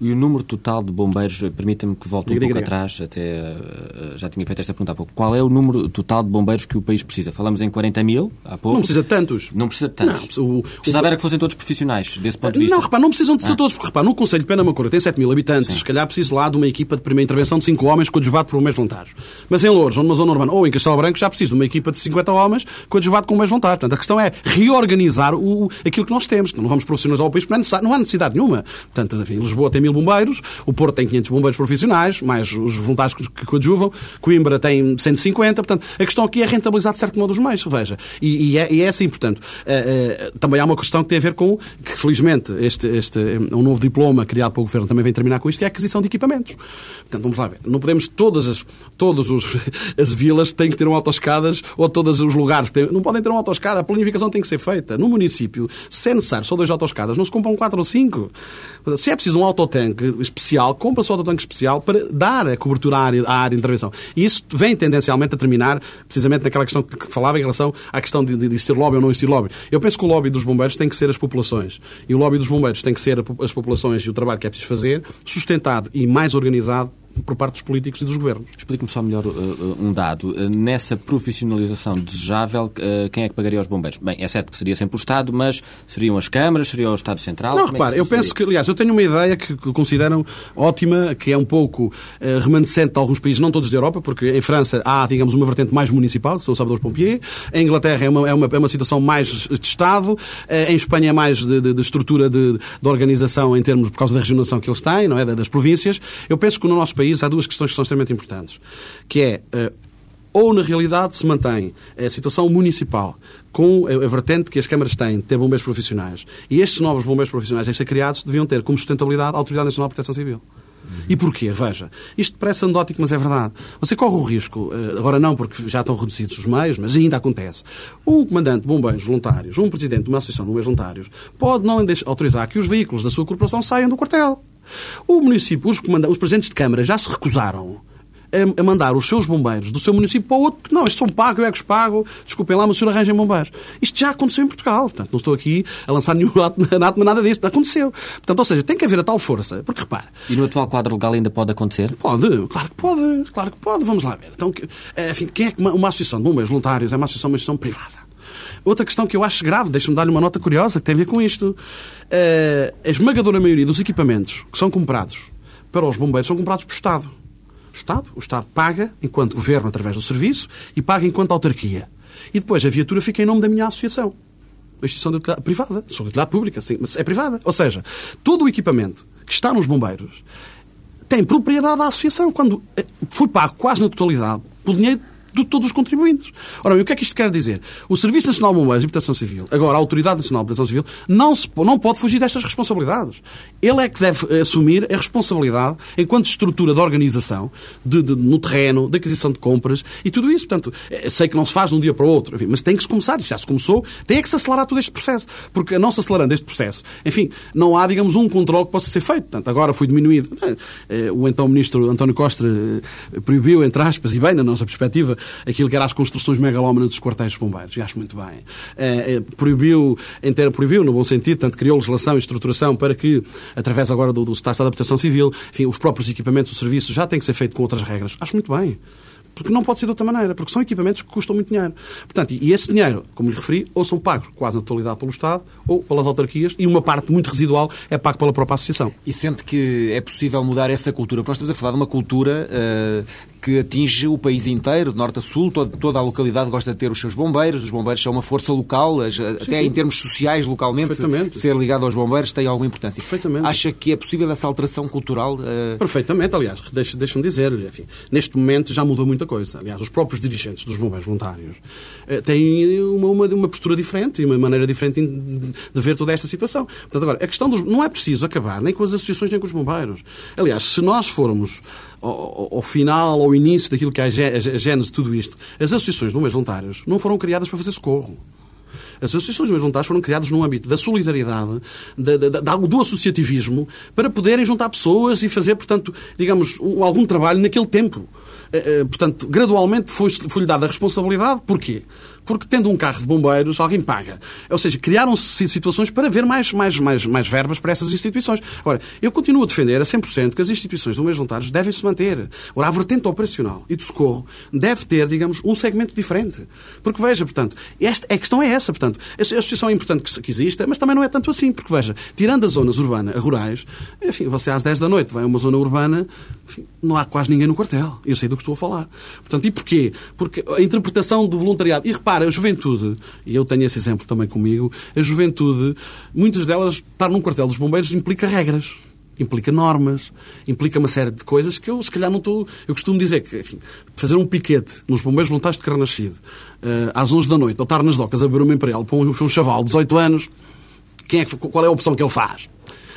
E o número total de bombeiros, permita-me que volte um
Diga,
pouco
diga, diga.
atrás, até eh, já tinha feito esta pergunta há pouco. Qual é o número total de bombeiros que o país precisa? Falamos em 40 mil há pouco.
Não precisa de tantos.
Não precisa de tantos.
Não, o- o-
Precisava era que fossem todos profissionais, desse ponto de vista.
Não, repara, não precisam de ser
Ah.
todos, porque repara, no Conselho de Pena Macora tem 7 mil habitantes, se calhar preciso lá de uma equipa de primeira intervenção de 5 homens coadjuvado por um mês voluntários. Mas em Louros, ou numa zona urbana, ou em Castelo Branco, já preciso de uma equipa de 50 homens coadjuvado com um mês voluntário. Portanto, a questão é reorganizar o, aquilo que nós temos. Não vamos profissionalizar o país, não há necessidade nenhuma. Portanto, enfim, Lisboa tem mil bombeiros, o Porto tem 500 bombeiros profissionais, mais os voluntários que que coadjuvam, Coimbra tem 150. Portanto, a questão aqui é rentabilizar de certo modo os meios, veja. E, e é, e é assim, portanto, eh, eh, também há uma questão que tem a ver com que, felizmente, este, este eh, um novo diploma criado pelo Governo também vem terminar com isto, que é a aquisição de equipamentos. Portanto, vamos lá ver. Não podemos, todas as, todas os, as vilas têm que ter um autoescadas, ou todos os lugares têm, não podem ter uma autoescada. A planificação tem que ser feita. No município, se é necessário só dois autoescadas, não se compram quatro ou cinco. Se é preciso um autotanque especial, compra-se um autotanque especial para dar a cobertura à área, à área de intervenção. E isso vem tendencialmente a terminar precisamente naquela questão que falava em relação à questão de, de, de existir lobby ou não existir lobby. Eu penso que o lobby dos bombeiros tem que ser as populações. E o lobby dos bombeiros tem que ser as populações e o trabalho que é preciso fazer, sustentado e mais organizado por parte dos políticos e dos governos.
Explique-me só melhor uh, uh, um dado. Uh, nessa profissionalização desejável, uh, quem é que pagaria aos bombeiros? Bem, é certo que seria sempre o Estado, mas seriam as câmaras, seria o Estado Central?
Não,
Como é
repare,
que
eu penso que, aliás, eu tenho uma ideia que consideram ótima, que é um pouco eh, remanescente de alguns países, não todos da Europa, porque em França há, digamos, uma vertente mais municipal, que são os Salvador Pompier, em Inglaterra é uma, é uma, é uma situação mais de Estado, eh, em Espanha é mais de, de- de estrutura de, de organização em termos, por causa da regionação que eles têm, não é, da- das províncias. Eu penso que no nosso país há duas questões que são extremamente importantes, que é... eh, ou na realidade se mantém a situação municipal com a vertente que as câmaras têm de ter bombeiros profissionais e estes novos bombeiros profissionais a ser criados deviam ter como sustentabilidade a Autoridade Nacional de Proteção Civil. E porquê? Veja, isto parece anedótico, mas é verdade. Você corre o risco, eh, agora não porque já estão reduzidos os meios, mas ainda acontece. Um comandante de bombeiros voluntários, um presidente de uma associação de bombeiros voluntários, pode não autorizar que os veículos da sua corporação saiam do quartel. O município, os, os presidentes de Câmara já se recusaram a, mandar os seus bombeiros do seu município para o outro, porque não, estes são pagos, eu é que os pago, desculpem lá, mas o senhor arranja bombeiros. Isto já aconteceu em Portugal, portanto, não estou aqui a lançar nenhum ato, nada disso, aconteceu. Portanto, ou seja, tem que haver a tal força, porque repare...
E no atual quadro legal ainda pode acontecer?
Pode, claro que pode, claro que pode, vamos lá ver. Então, enfim, quem é que uma, uma associação de bombeiros voluntários é uma associação, uma associação privada? Outra questão que eu acho grave, deixa-me dar-lhe uma nota curiosa que tem a ver com isto. Uh, a esmagadora maioria dos equipamentos que são comprados para os bombeiros são comprados pelo Estado. O Estado, o Estado paga enquanto governo através do serviço e paga enquanto autarquia. E depois a viatura fica em nome da minha associação. Uma instituição de utilidade privada. Sou de utilidade pública, sim, mas é privada. Ou seja, todo o equipamento que está nos bombeiros tem propriedade da associação. Quando eh, foi pago quase na totalidade pelo dinheiro de todos os contribuintes. Ora bem, o que é que isto quer dizer? O Serviço Nacional de Bombeiros e Proteção Civil, agora a Autoridade Nacional de Proteção Civil, não, se, não pode fugir destas responsabilidades. Ele é que deve assumir a responsabilidade enquanto estrutura de organização, de, de, no terreno, de aquisição de compras e tudo isso. Portanto, eh, sei que não se faz de um dia para o outro, enfim, mas tem que se começar, já se começou, tem é que se acelerar todo este processo. Porque não se acelerando este processo, enfim, não há, digamos, um controle que possa ser feito. Portanto, agora foi diminuído. Eh, o então Ministro António Costa eh, proibiu, entre aspas, e bem, na nossa perspectiva, aquilo que eram as construções megalómanas dos quartéis de bombeiros. E acho muito bem. É, proibiu, inteiro, proibiu, no bom sentido, tanto criou legislação e estruturação para que, através agora do, do Estado da Proteção Civil, enfim, os próprios equipamentos, os serviços já têm que ser feitos com outras regras. Acho muito bem. Porque não pode ser de outra maneira, porque são equipamentos que custam muito dinheiro. Portanto, e esse dinheiro, como lhe referi, ou são pagos quase na totalidade pelo Estado ou pelas autarquias e uma parte muito residual é pago pela própria associação.
E sente que é possível mudar essa cultura? Porque nós estamos a falar de uma cultura uh, que atinge o país inteiro, de norte a sul, toda, toda, a localidade gosta de ter os seus bombeiros, os bombeiros são uma força local, sim, até sim. em termos sociais, localmente, ser ligado aos bombeiros tem alguma importância. Acha que é possível essa alteração cultural? Uh...
Perfeitamente, aliás, deixa-me deixa dizer, enfim, neste momento já mudou muita coisa. Aliás, os próprios dirigentes dos bombeiros voluntários uh, têm uma, uma, uma, postura diferente e uma maneira diferente de ver toda esta situação. Portanto, agora, a questão dos... não é preciso acabar nem com as associações nem com os bombeiros. Aliás, se nós formos ao, ao, final, ao início daquilo que é a gênese de tudo isto, as associações de bombeiros voluntários não foram criadas para fazer socorro. As associações de bombeiros voluntários foram criadas no âmbito da solidariedade, da, da, da, do associativismo, para poderem juntar pessoas e fazer, portanto, digamos, um, algum trabalho naquele tempo. Eh, eh, portanto, gradualmente foi-lhe foi dada a responsabilidade. Porquê? Porque tendo um carro de bombeiros, alguém paga. Ou seja, criaram-se situações para haver mais, mais, mais, mais verbas para essas instituições. Agora, eu continuo a defender a 100% que as instituições de bombeiros voluntários devem se manter. Ora, a vertente operacional e de socorro deve ter, digamos, um segmento diferente. Porque, veja, portanto, esta, a questão é essa, portanto, a associação é importante que, que exista, mas também não é tanto assim, porque, veja, tirando as zonas urbanas, rurais, enfim, você às 10 da noite vai a uma zona urbana, enfim, não há quase ninguém no quartel. Eu sei do que estou a falar. Portanto, e porquê? Porque a interpretação do voluntariado, e repare, Repara, a juventude, e eu tenho esse exemplo também comigo, a juventude, muitas delas, estar num quartel dos bombeiros implica regras implica normas, implica uma série de coisas que eu, se calhar, não estou. Eu costumo dizer que, enfim, fazer um piquete nos bombeiros voluntários de Carnascido uh, às 11 da noite, ou estar nas docas a beber uma imperial para um, para um chaval de 18 anos, quem é que, qual é a opção que ele faz?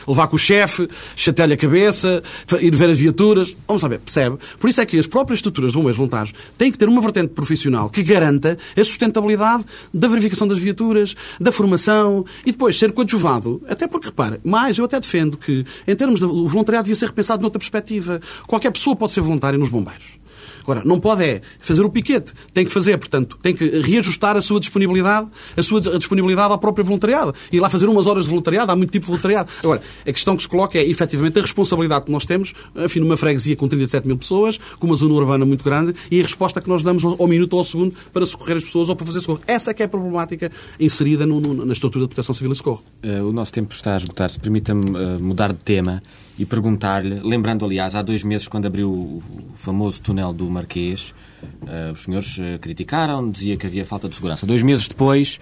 Levar com o chefe, chatear-lhe a cabeça, ir ver as viaturas. Vamos lá ver, percebe? Por isso é que as próprias estruturas de bombeiros voluntários têm que ter uma vertente profissional que garanta a sustentabilidade da verificação das viaturas, da formação e depois ser coadjuvado. Até porque, repare, mais eu até defendo que, em termos de voluntariado, devia ser repensado noutra perspectiva. Qualquer pessoa pode ser voluntária nos bombeiros. Agora, não pode é fazer o piquete. Tem que fazer, portanto, tem que reajustar a sua disponibilidade, a sua disponibilidade ao próprio voluntariado. E lá fazer umas horas de voluntariado, há muito tipo de voluntariado. Agora, a questão que se coloca é, efetivamente, a responsabilidade que nós temos, enfim, numa freguesia com 37 mil pessoas, com uma zona urbana muito grande, e a resposta que nós damos ao minuto ou ao segundo para socorrer as pessoas ou para fazer socorro. Essa é que é a problemática inserida no, no, na estrutura de proteção civil e socorro.
Uh, o nosso tempo está a esgotar-se. Permita-me uh, mudar de tema e perguntar-lhe, lembrando, aliás, há dois meses, quando abriu o famoso túnel do Marquês, uh, os senhores uh, criticaram, dizia que havia falta de segurança. Dois meses depois,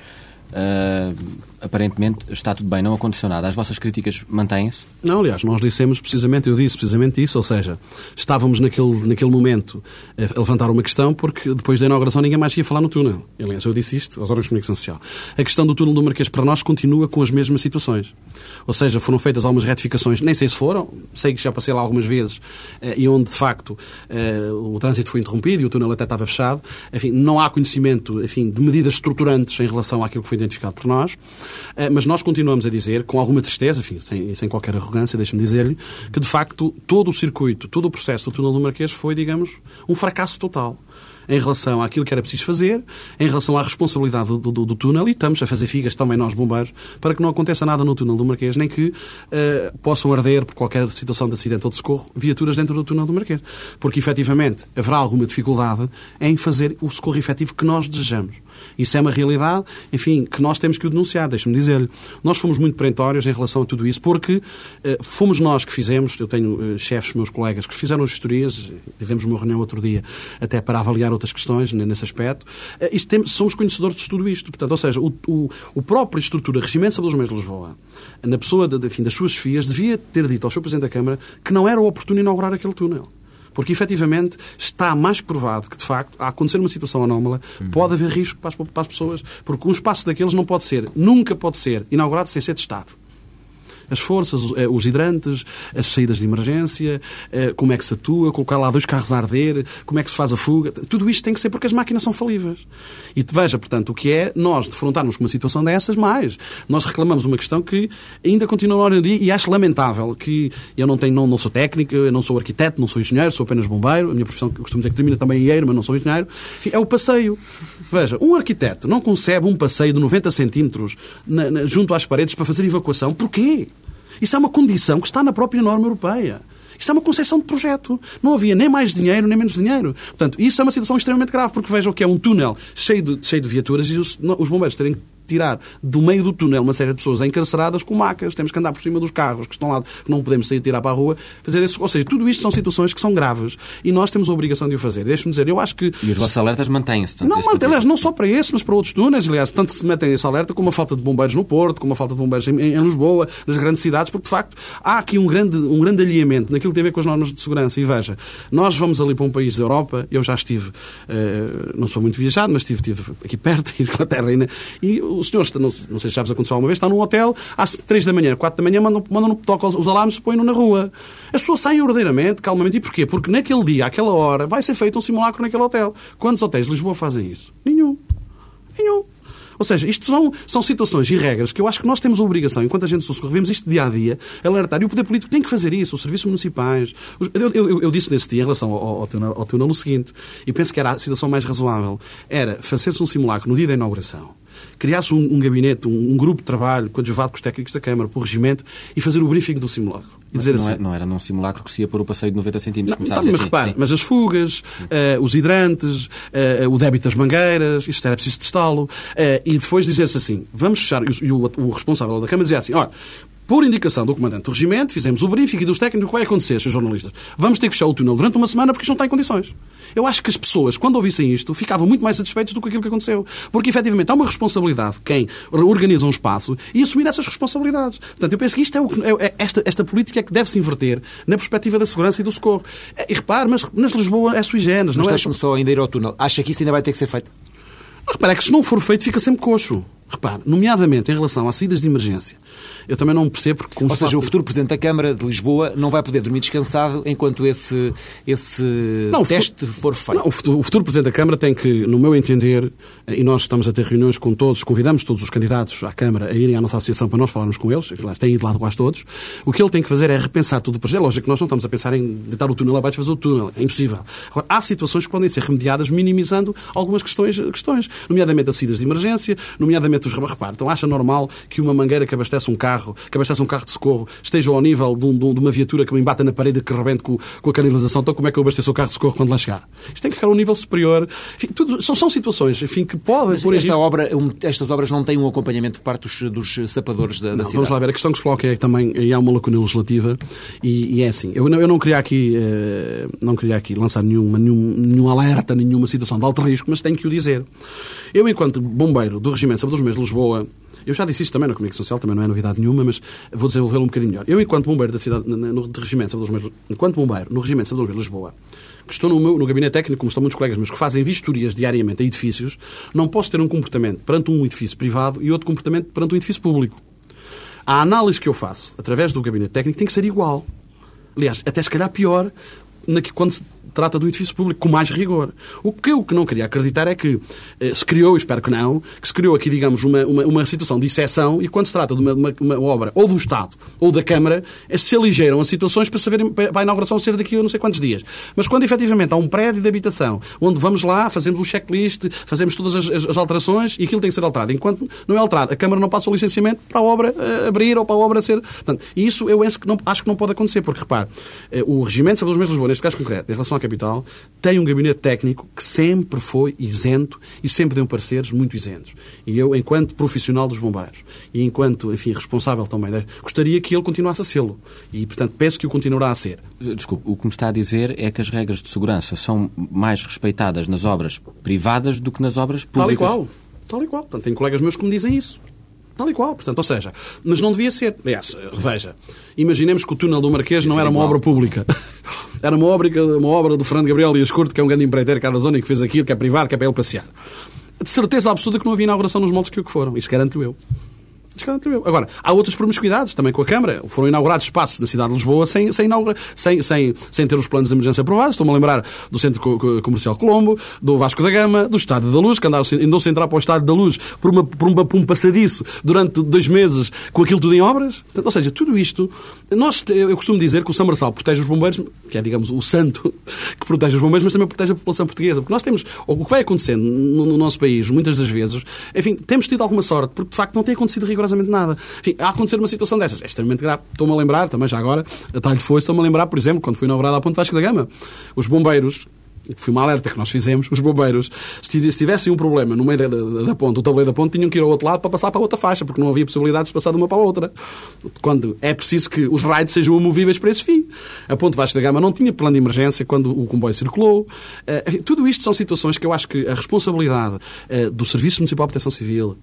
uh, aparentemente está tudo bem, não aconteceu nada. As vossas críticas mantêm-se?
Não, aliás, nós dissemos precisamente, eu disse precisamente isso, ou seja, estávamos naquele, naquele momento a levantar uma questão porque depois da inauguração ninguém mais ia falar no túnel. Aliás, eu disse isto aos órgãos de comunicação social. A questão do túnel do Marquês para nós continua com as mesmas situações. Ou seja, foram feitas algumas retificações, nem sei se foram, sei que já passei lá algumas vezes eh, e onde de facto eh, o trânsito foi interrompido e o túnel até estava fechado. Enfim, não há conhecimento enfim, de medidas estruturantes em relação àquilo que foi identificado por nós, eh, mas nós continuamos a dizer, com alguma tristeza, enfim, sem, sem qualquer arrogância, deixe-me dizer-lhe, que de facto todo o circuito, todo o processo do túnel do Marquês foi, digamos, um fracasso total em relação àquilo que era preciso fazer, em relação à responsabilidade do, do, do, túnel e estamos a fazer figas também nós, bombeiros, para que não aconteça nada no túnel do Marquês, nem que uh, possam arder por qualquer situação de acidente ou de socorro viaturas dentro do túnel do Marquês. Porque, efetivamente, haverá alguma dificuldade em fazer o socorro efetivo que nós desejamos. Isso é uma realidade, enfim, que nós temos que o denunciar, deixe-me dizer-lhe. Nós fomos muito perentórios em relação a tudo isso, porque uh, fomos nós que fizemos, eu tenho uh, chefes, meus colegas, que fizeram as historias, tivemos uma reunião outro dia até para avaliar outras questões nesse aspecto. Uh, tem, somos conhecedores de tudo isto. Portanto, ou seja, o, o, o próprio estrutura, Regimento de Saúde dos Meios de Lisboa, na pessoa de, de, enfim, das suas chefias, devia ter dito ao Sr. Presidente da Câmara que não era oportuno inaugurar aquele túnel. Porque, efetivamente, está mais provado que, de facto, a acontecer uma situação anómala, uhum. pode haver risco para as, para as pessoas. Porque um espaço daqueles não pode ser, nunca pode ser inaugurado sem ser testado as forças, eh, os hidrantes, as saídas de emergência, eh, como é que se atua, colocar lá dois carros a arder, como é que se faz a fuga. Tudo isto tem que ser porque as máquinas são falíveis. E veja, portanto, o que é nós defrontarmos com uma situação dessas, mais. Nós reclamamos uma questão que ainda continua na hora do dia e acho lamentável que eu não tenho, não, não sou técnico, eu não sou arquiteto, não sou engenheiro, sou apenas bombeiro. A minha profissão, costumo dizer que termina também engenheiro, mas não sou engenheiro. Enfim, é o passeio. Veja, um arquiteto não concebe um passeio de 90 centímetros na, na, junto às paredes para fazer evacuação. Porquê? Isso é uma condição que está na própria norma europeia. Isso é uma concessão de projeto. Não havia nem mais dinheiro, nem menos dinheiro. Portanto, isso é uma situação extremamente grave, porque vejam que é um túnel cheio de, cheio de viaturas e os, os bombeiros terem tirar do meio do túnel uma série de pessoas encarceradas com macas, temos que andar por cima dos carros que estão lá, que não podemos sair tirar para a rua, fazer isso. Ou seja, tudo isto são situações que são graves e nós temos a obrigação de o fazer. Deixe-me dizer, eu acho que.
E os vossos alertas mantêm-se.
Não, mantém, aliás, não só para esse, mas para outros túneis, aliás, tanto que se metem esse alerta como a falta de bombeiros no Porto, como a falta de bombeiros em, em Lisboa, nas grandes cidades, porque de facto há aqui um grande, um grande alinhamento naquilo que tem a ver com as normas de segurança. E veja, nós vamos ali para um país da Europa, eu já estive, uh, não sou muito viajado, mas estive, estive aqui perto, em Inglaterra, ainda, e o senhor, não, não sei se já vos aconteceu alguma vez, está num hotel, às 3 da manhã, 4 da manhã, mandam, mandam tocam os alarmes e põem-no na rua. As pessoas saem verdadeiramente, calmamente. E porquê? Porque naquele dia, àquela hora, vai ser feito um simulacro naquele hotel. Quantos hotéis de Lisboa fazem isso? Nenhum. Nenhum. Ou seja, isto são, são situações e regras que eu acho que nós temos a obrigação, enquanto a gente socorro, vemos isto dia a dia, alertar. E o poder político tem que fazer isso, os serviços municipais. Os, eu, eu, eu, disse nesse dia, em relação ao, ao, ao, túnel, o seguinte, e penso que era a situação mais razoável, era fazer-se um simulacro no dia da inauguração criar-se um, um, gabinete, um, um, grupo de trabalho coadjuvado com os técnicos da Câmara, o regimento, e fazer o briefing do simulacro. E dizer
não,
assim,
é, não era num simulacro que se ia pôr o passeio de 90 centímetros.
Não, tá, mas assim, repare, sim. mas as fugas, uh, os hidrantes, uh, o débito das mangueiras, isto era preciso testá-lo, uh, e depois dizer-se assim, vamos fechar, e o, o, o responsável da Câmara dizia assim, olha, por indicação do comandante do regimento, fizemos o briefing e dos técnicos, o que vai acontecer, seus jornalistas? Vamos ter que fechar o túnel durante uma semana porque isto não está em condições. Eu acho que as pessoas, quando ouvissem isto, ficavam muito mais satisfeitas do que aquilo que aconteceu. Porque, efetivamente, há uma responsabilidade de quem organiza um espaço e assumir essas responsabilidades. Portanto, eu penso que isto é, o, é, é esta, esta política é que deve se inverter na perspectiva da segurança e do socorro. E repare, mas nas Lisboa é sui generis, não
mas
é?
deixe-me só ainda ir ao túnel. Acha que isso ainda vai ter que ser feito?
Mas repare, é que se não for feito, fica sempre coxo. Repare, nomeadamente em relação às saídas de emergência, eu também não percebo porque...
Ou seja, o futuro Presidente da Câmara de Lisboa não vai poder dormir descansado enquanto esse, esse não, teste futuro, for feito.
Não, o, futuro, o futuro Presidente da Câmara tem que, no meu entender, e nós estamos a ter reuniões com todos, convidamos todos os candidatos à Câmara a irem à nossa associação para nós falarmos com eles, lá têm ido lá quase todos, o que ele tem que fazer é repensar tudo o projeto. Lógico que nós não estamos a pensar em deitar o túnel abaixo e fazer o túnel, é impossível. Agora, há situações que podem ser remediadas minimizando algumas questões, questões nomeadamente as saídas de emergência, nomeadamente os... Repare, então acha normal que uma mangueira que abastece um carro, que abastece um carro de socorro esteja ao nível de, um, de uma viatura que me embata na parede e que rebente com, com, a canalização, então como é que eu abasteço o carro de socorro quando lá chegar? Isto tem que ficar a um nível superior. Enfim, tudo, são, são situações enfim, que podem...
Mas esta obra, estas obras não têm um acompanhamento por parte dos, dos sapadores da, da cidade?
Vamos lá ver. A questão que se coloca é que também há uma lacuna legislativa e, e é assim. Eu não, eu não queria aqui, eh, não queria aqui lançar nenhuma, nenhum, nenhum alerta, nenhuma situação de alto risco, mas tenho que o dizer. Eu, enquanto bombeiro do Regimento Sabe de Lisboa, Eu já disse isto também na comunicação social, também não é novidade nenhuma, mas vou desenvolvê-lo um bocadinho melhor. Eu, enquanto bombeiro da cidade, no, regimento enquanto bombeiro no regimento de de Lisboa, que estou no, meu, no gabinete técnico, como estão muitos colegas meus, que fazem vistorias diariamente a edifícios, não posso ter um comportamento perante um edifício privado e outro comportamento perante um edifício público. A análise que eu faço através do gabinete técnico tem que ser igual. Aliás, até se calhar pior, quando se trata do edifício público com mais rigor. O que eu que não queria acreditar é que eh, se criou, espero que não, que se criou aqui, digamos, uma, uma, uma situação de exceção e quando se trata de uma, uma, uma, obra ou do Estado ou da Câmara, é se aligeiram as situações para saber para a inauguração ser daqui a não sei quantos dias. Mas quando efetivamente há um prédio de habitação onde vamos lá, fazemos o checklist, fazemos todas as, as, as alterações e aquilo tem que ser alterado. Enquanto não é alterado, a Câmara não passa o licenciamento para a obra uh, abrir ou para a obra ser. Portanto, isso eu acho que, não, pode acontecer, porque repare, o regimento de Saúde dos Lisboa, neste caso concreto, em relação à capital, tem um gabinete técnico que sempre foi isento e sempre deu pareceres muito isentos. E eu, enquanto profissional dos bombeiros e enquanto, enfim, responsável também, né, gostaria que ele continuasse a sê-lo. E, portanto, penso que o continuará a ser.
Desculpe, o que me está a dizer é que as regras de segurança são mais respeitadas nas obras privadas do que nas obras públicas.
Tal e qual. Tal e qual. Portanto, tem colegas meus que me dizem isso. Tal e qual. Portanto, ou seja, mas não devia ser. Aliás, veja, imaginemos que o túnel do Marquês não era uma obra pública. Era uma obra, uma obra do Fernando Gabriel e Curto, que é um grande empreiteiro cada zona e que fez aquilo, que é privado, que é para ele passear. De certeza absoluta que não havia inauguração nos moldes que o que foram. Isso garanto eu. Agora, há outras promiscuidades também com a Câmara. Foram inaugurados espaços na cidade de Lisboa sem, sem, inaugura, sem, sem, sem ter os planos de emergência aprovados. Estou-me a lembrar do Centro Comercial Colombo, do Vasco da Gama, do Estádio da Luz, que andou-se a entrar para o Estádio da Luz por, uma, por, uma, por um passadiço durante dois meses com aquilo tudo em obras. Ou seja, tudo isto. Nós, eu costumo dizer que o São Marçal protege os bombeiros, que é, digamos, o santo que protege os bombeiros, mas também protege a população portuguesa. Porque nós temos, o que vai acontecendo no, no nosso país, muitas das vezes, enfim, temos tido alguma sorte, porque de facto não tem acontecido rigorosamente nada. Enfim, a acontecer uma situação dessas é extremamente grave. Estou-me a lembrar, também já agora, a talho foi, estou-me a lembrar, por exemplo, quando foi inaugurada a Ponte Vasco da Gama. Os bombeiros, foi uma alerta que nós fizemos, os bombeiros, se tivessem um problema no meio da, da, da ponte, o tabuleiro da ponte, tinham que ir ao outro lado para passar para outra faixa, porque não havia possibilidade de passar de uma para a outra. Quando é preciso que os raids sejam amovíveis para esse fim. A ponte Vasco da Gama não tinha plano de emergência quando o comboio circulou. Uh, tudo isto são situações que eu acho que a responsabilidade uh, do Serviço Municipal de Proteção Civil,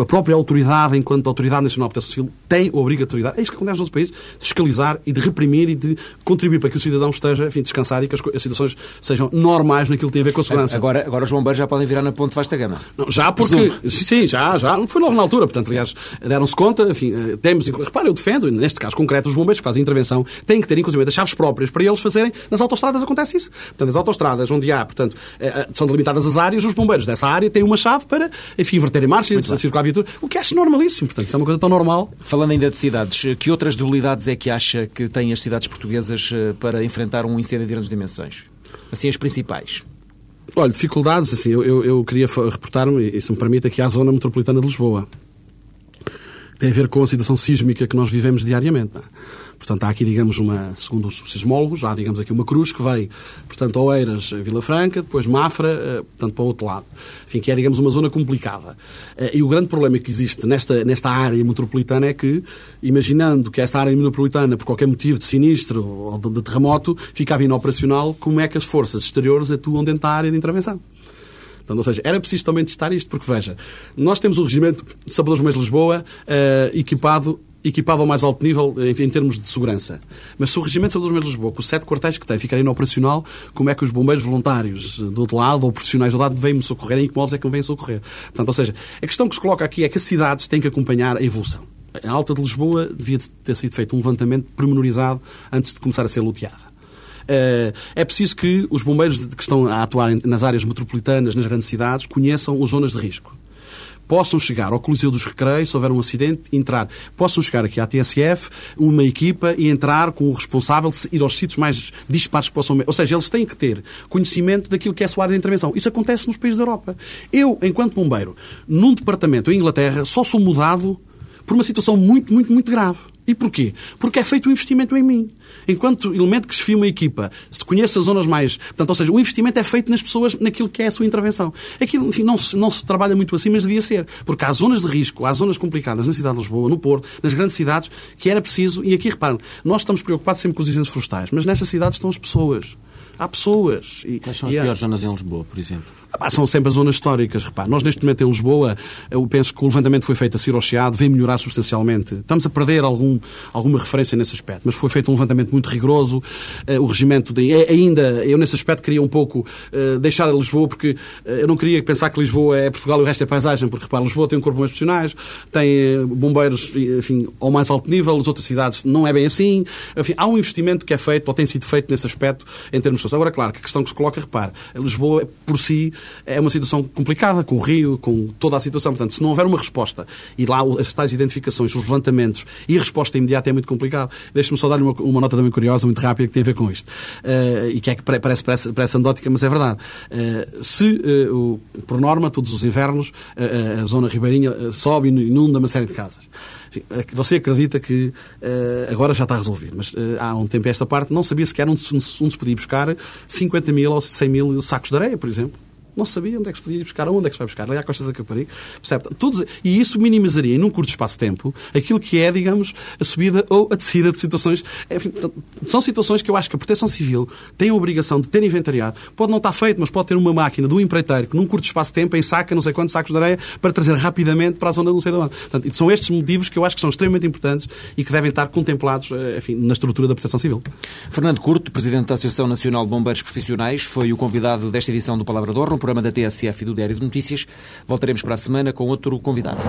a própria autoridade, enquanto Autoridade Nacional de Proteção Civil, tem obrigatoriedade, é isto que acontece no nosso país, de fiscalizar e de reprimir e de contribuir para que o cidadão esteja enfim, descansado e que as, as situações sejam normais naquilo que tem a ver com a segurança.
Agora, agora os bombeiros já podem virar na ponte Vasta Gama.
Não, já porque... Sim, sim, já, já. Não foi logo na altura. Portanto, aliás, deram-se conta, enfim, eh, temos... Repara, eu defendo, neste caso concreto, os bombeiros que fazem intervenção têm que ter, inclusive, as chaves próprias para eles fazerem. Nas autostradas acontece isso. Portanto, as autostradas onde há, portanto, eh, eh, são delimitadas as áreas, os bombeiros dessa área têm uma chave para, enfim, inverterem marcha, circular a viatura, o que acho normalíssimo. Portanto, isso é uma coisa tão normal.
Falando ainda de cidades, que outras debilidades é que acha que têm as cidades portuguesas para enfrentar um incêndio de grandes dimensões? Assim, as principais.
Olha, dificuldades, assim, eu, eu, queria reportar-me, e se me permite, aqui à zona metropolitana de Lisboa. Tem a ver com a situação sísmica que nós vivemos diariamente. Não? É? Portanto, há aqui, digamos, uma, segundo os sismólogos, há, digamos, aqui uma cruz que vai, portanto, Oeiras, Vila Franca, depois Mafra, eh, portanto, para o outro lado. Enfim, que é, digamos, uma zona complicada. Eh, e o grande problema que existe nesta, nesta área metropolitana é que, imaginando que esta área metropolitana, por qualquer motivo de sinistro ou de, de terremoto, ficava inoperacional, como é que as forças exteriores atuam dentro da área de intervenção? Portanto, ou seja, era preciso também testar isto, porque veja, nós temos o regimento de Meios de Lisboa uh, equipado equipado ao mais alto nível em, em, termos de segurança. Mas se o Regimento de Salvadores de Lisboa, com os sete quartéis que tem, ficarem operacional, como é que os bombeiros voluntários do outro lado, ou profissionais do lado, vêm-me socorrer? Em que modos é que me vêm socorrer? Portanto, ou seja, a questão que se coloca aqui é que as cidades têm que acompanhar a evolução. A Alta de Lisboa devia ter sido feito um levantamento pormenorizado antes de começar a ser luteada. Eh, é preciso que os bombeiros que estão a atuar nas áreas metropolitanas, nas grandes cidades, conheçam as zonas de risco possam chegar ao Coliseu dos Recreios, se houver um acidente, entrar. Possam chegar aqui à TSF, uma equipa, e entrar com o responsável, ir aos sítios mais dispares que possam... Ou seja, eles têm que ter conhecimento daquilo que é a sua área de intervenção. Isso acontece nos países da Europa. Eu, enquanto bombeiro, num departamento em Inglaterra, só sou mudado por uma situação muito, muito, muito grave. E porquê? Porque é feito um investimento em mim. Enquanto elemento que esfia uma equipa, se conhece as zonas mais. Portanto, ou seja, o investimento é feito nas pessoas naquilo que é a sua intervenção. Aquilo, enfim, não se, não se trabalha muito assim, mas devia ser. Porque há zonas de risco, há zonas complicadas na cidade de Lisboa, no Porto, nas grandes cidades, que era preciso. E aqui reparem, nós estamos preocupados sempre com os incêndios florestais, mas nessas cidades estão as pessoas Há pessoas.
E, Quais são as piores zonas em Lisboa, por exemplo?
São sempre as zonas históricas. Repare, nós neste momento em Lisboa, eu penso que o levantamento foi feito a Ciro vem melhorar substancialmente. Estamos a perder algum, alguma referência nesse aspecto, mas foi feito um levantamento muito rigoroso. Eh, o regimento de, é, ainda, eu nesse aspecto queria um pouco uh, deixar a Lisboa, porque uh, eu não queria pensar que Lisboa é Portugal e o resto é paisagem, porque repare, Lisboa tem um corpo de profissionais, tem bombeiros, enfim, ao mais alto nível, as outras cidades não é bem assim. Enfim, há um investimento que é feito, ou tem sido feito nesse aspecto, em termos de Agora, claro, que a questão que se coloca, repare, Lisboa por si é uma situação complicada, com o Rio, com toda a situação. Portanto, se não houver uma resposta, e lá as tais identificações, os levantamentos e a resposta imediata é muito complicado. Deixe-me só dar uma, uma nota também curiosa, muito rápida, que tem a ver com isto. Uh, e que é que parece, parece, parece anedótica, mas é verdade. Uh, se, uh, por norma, todos os invernos, a zona ribeirinha sobe e inunda uma série de casas. Você acredita que agora já está resolvido, mas há um tempo esta parte não sabia sequer onde, onde se podia buscar 50 mil ou 100 mil sacos de areia, por exemplo. Não sabia onde é que se podia ir buscar, onde é que se vai buscar, ali à Costa da Caparica. Percebe? Todos, e isso minimizaria, em um curto espaço de tempo, aquilo que é, digamos, a subida ou a descida de situações. Enfim, são situações que eu acho que a Proteção Civil tem a obrigação de ter inventariado. Pode não estar feito, mas pode ter uma máquina do empreiteiro que, num curto espaço de tempo, ensaca não sei quantos sacos de areia para trazer rapidamente para a zona do não sei de onde. Portanto, são estes motivos que eu acho que são extremamente importantes e que devem estar contemplados eh, enfim, na estrutura da Proteção Civil.
Fernando Curto, Presidente da Associação Nacional de Bombeiros Profissionais, foi o convidado desta edição do Palavra de Honra, programa da TSF e do Diário de Notícias. Voltaremos para a semana com outro convidado.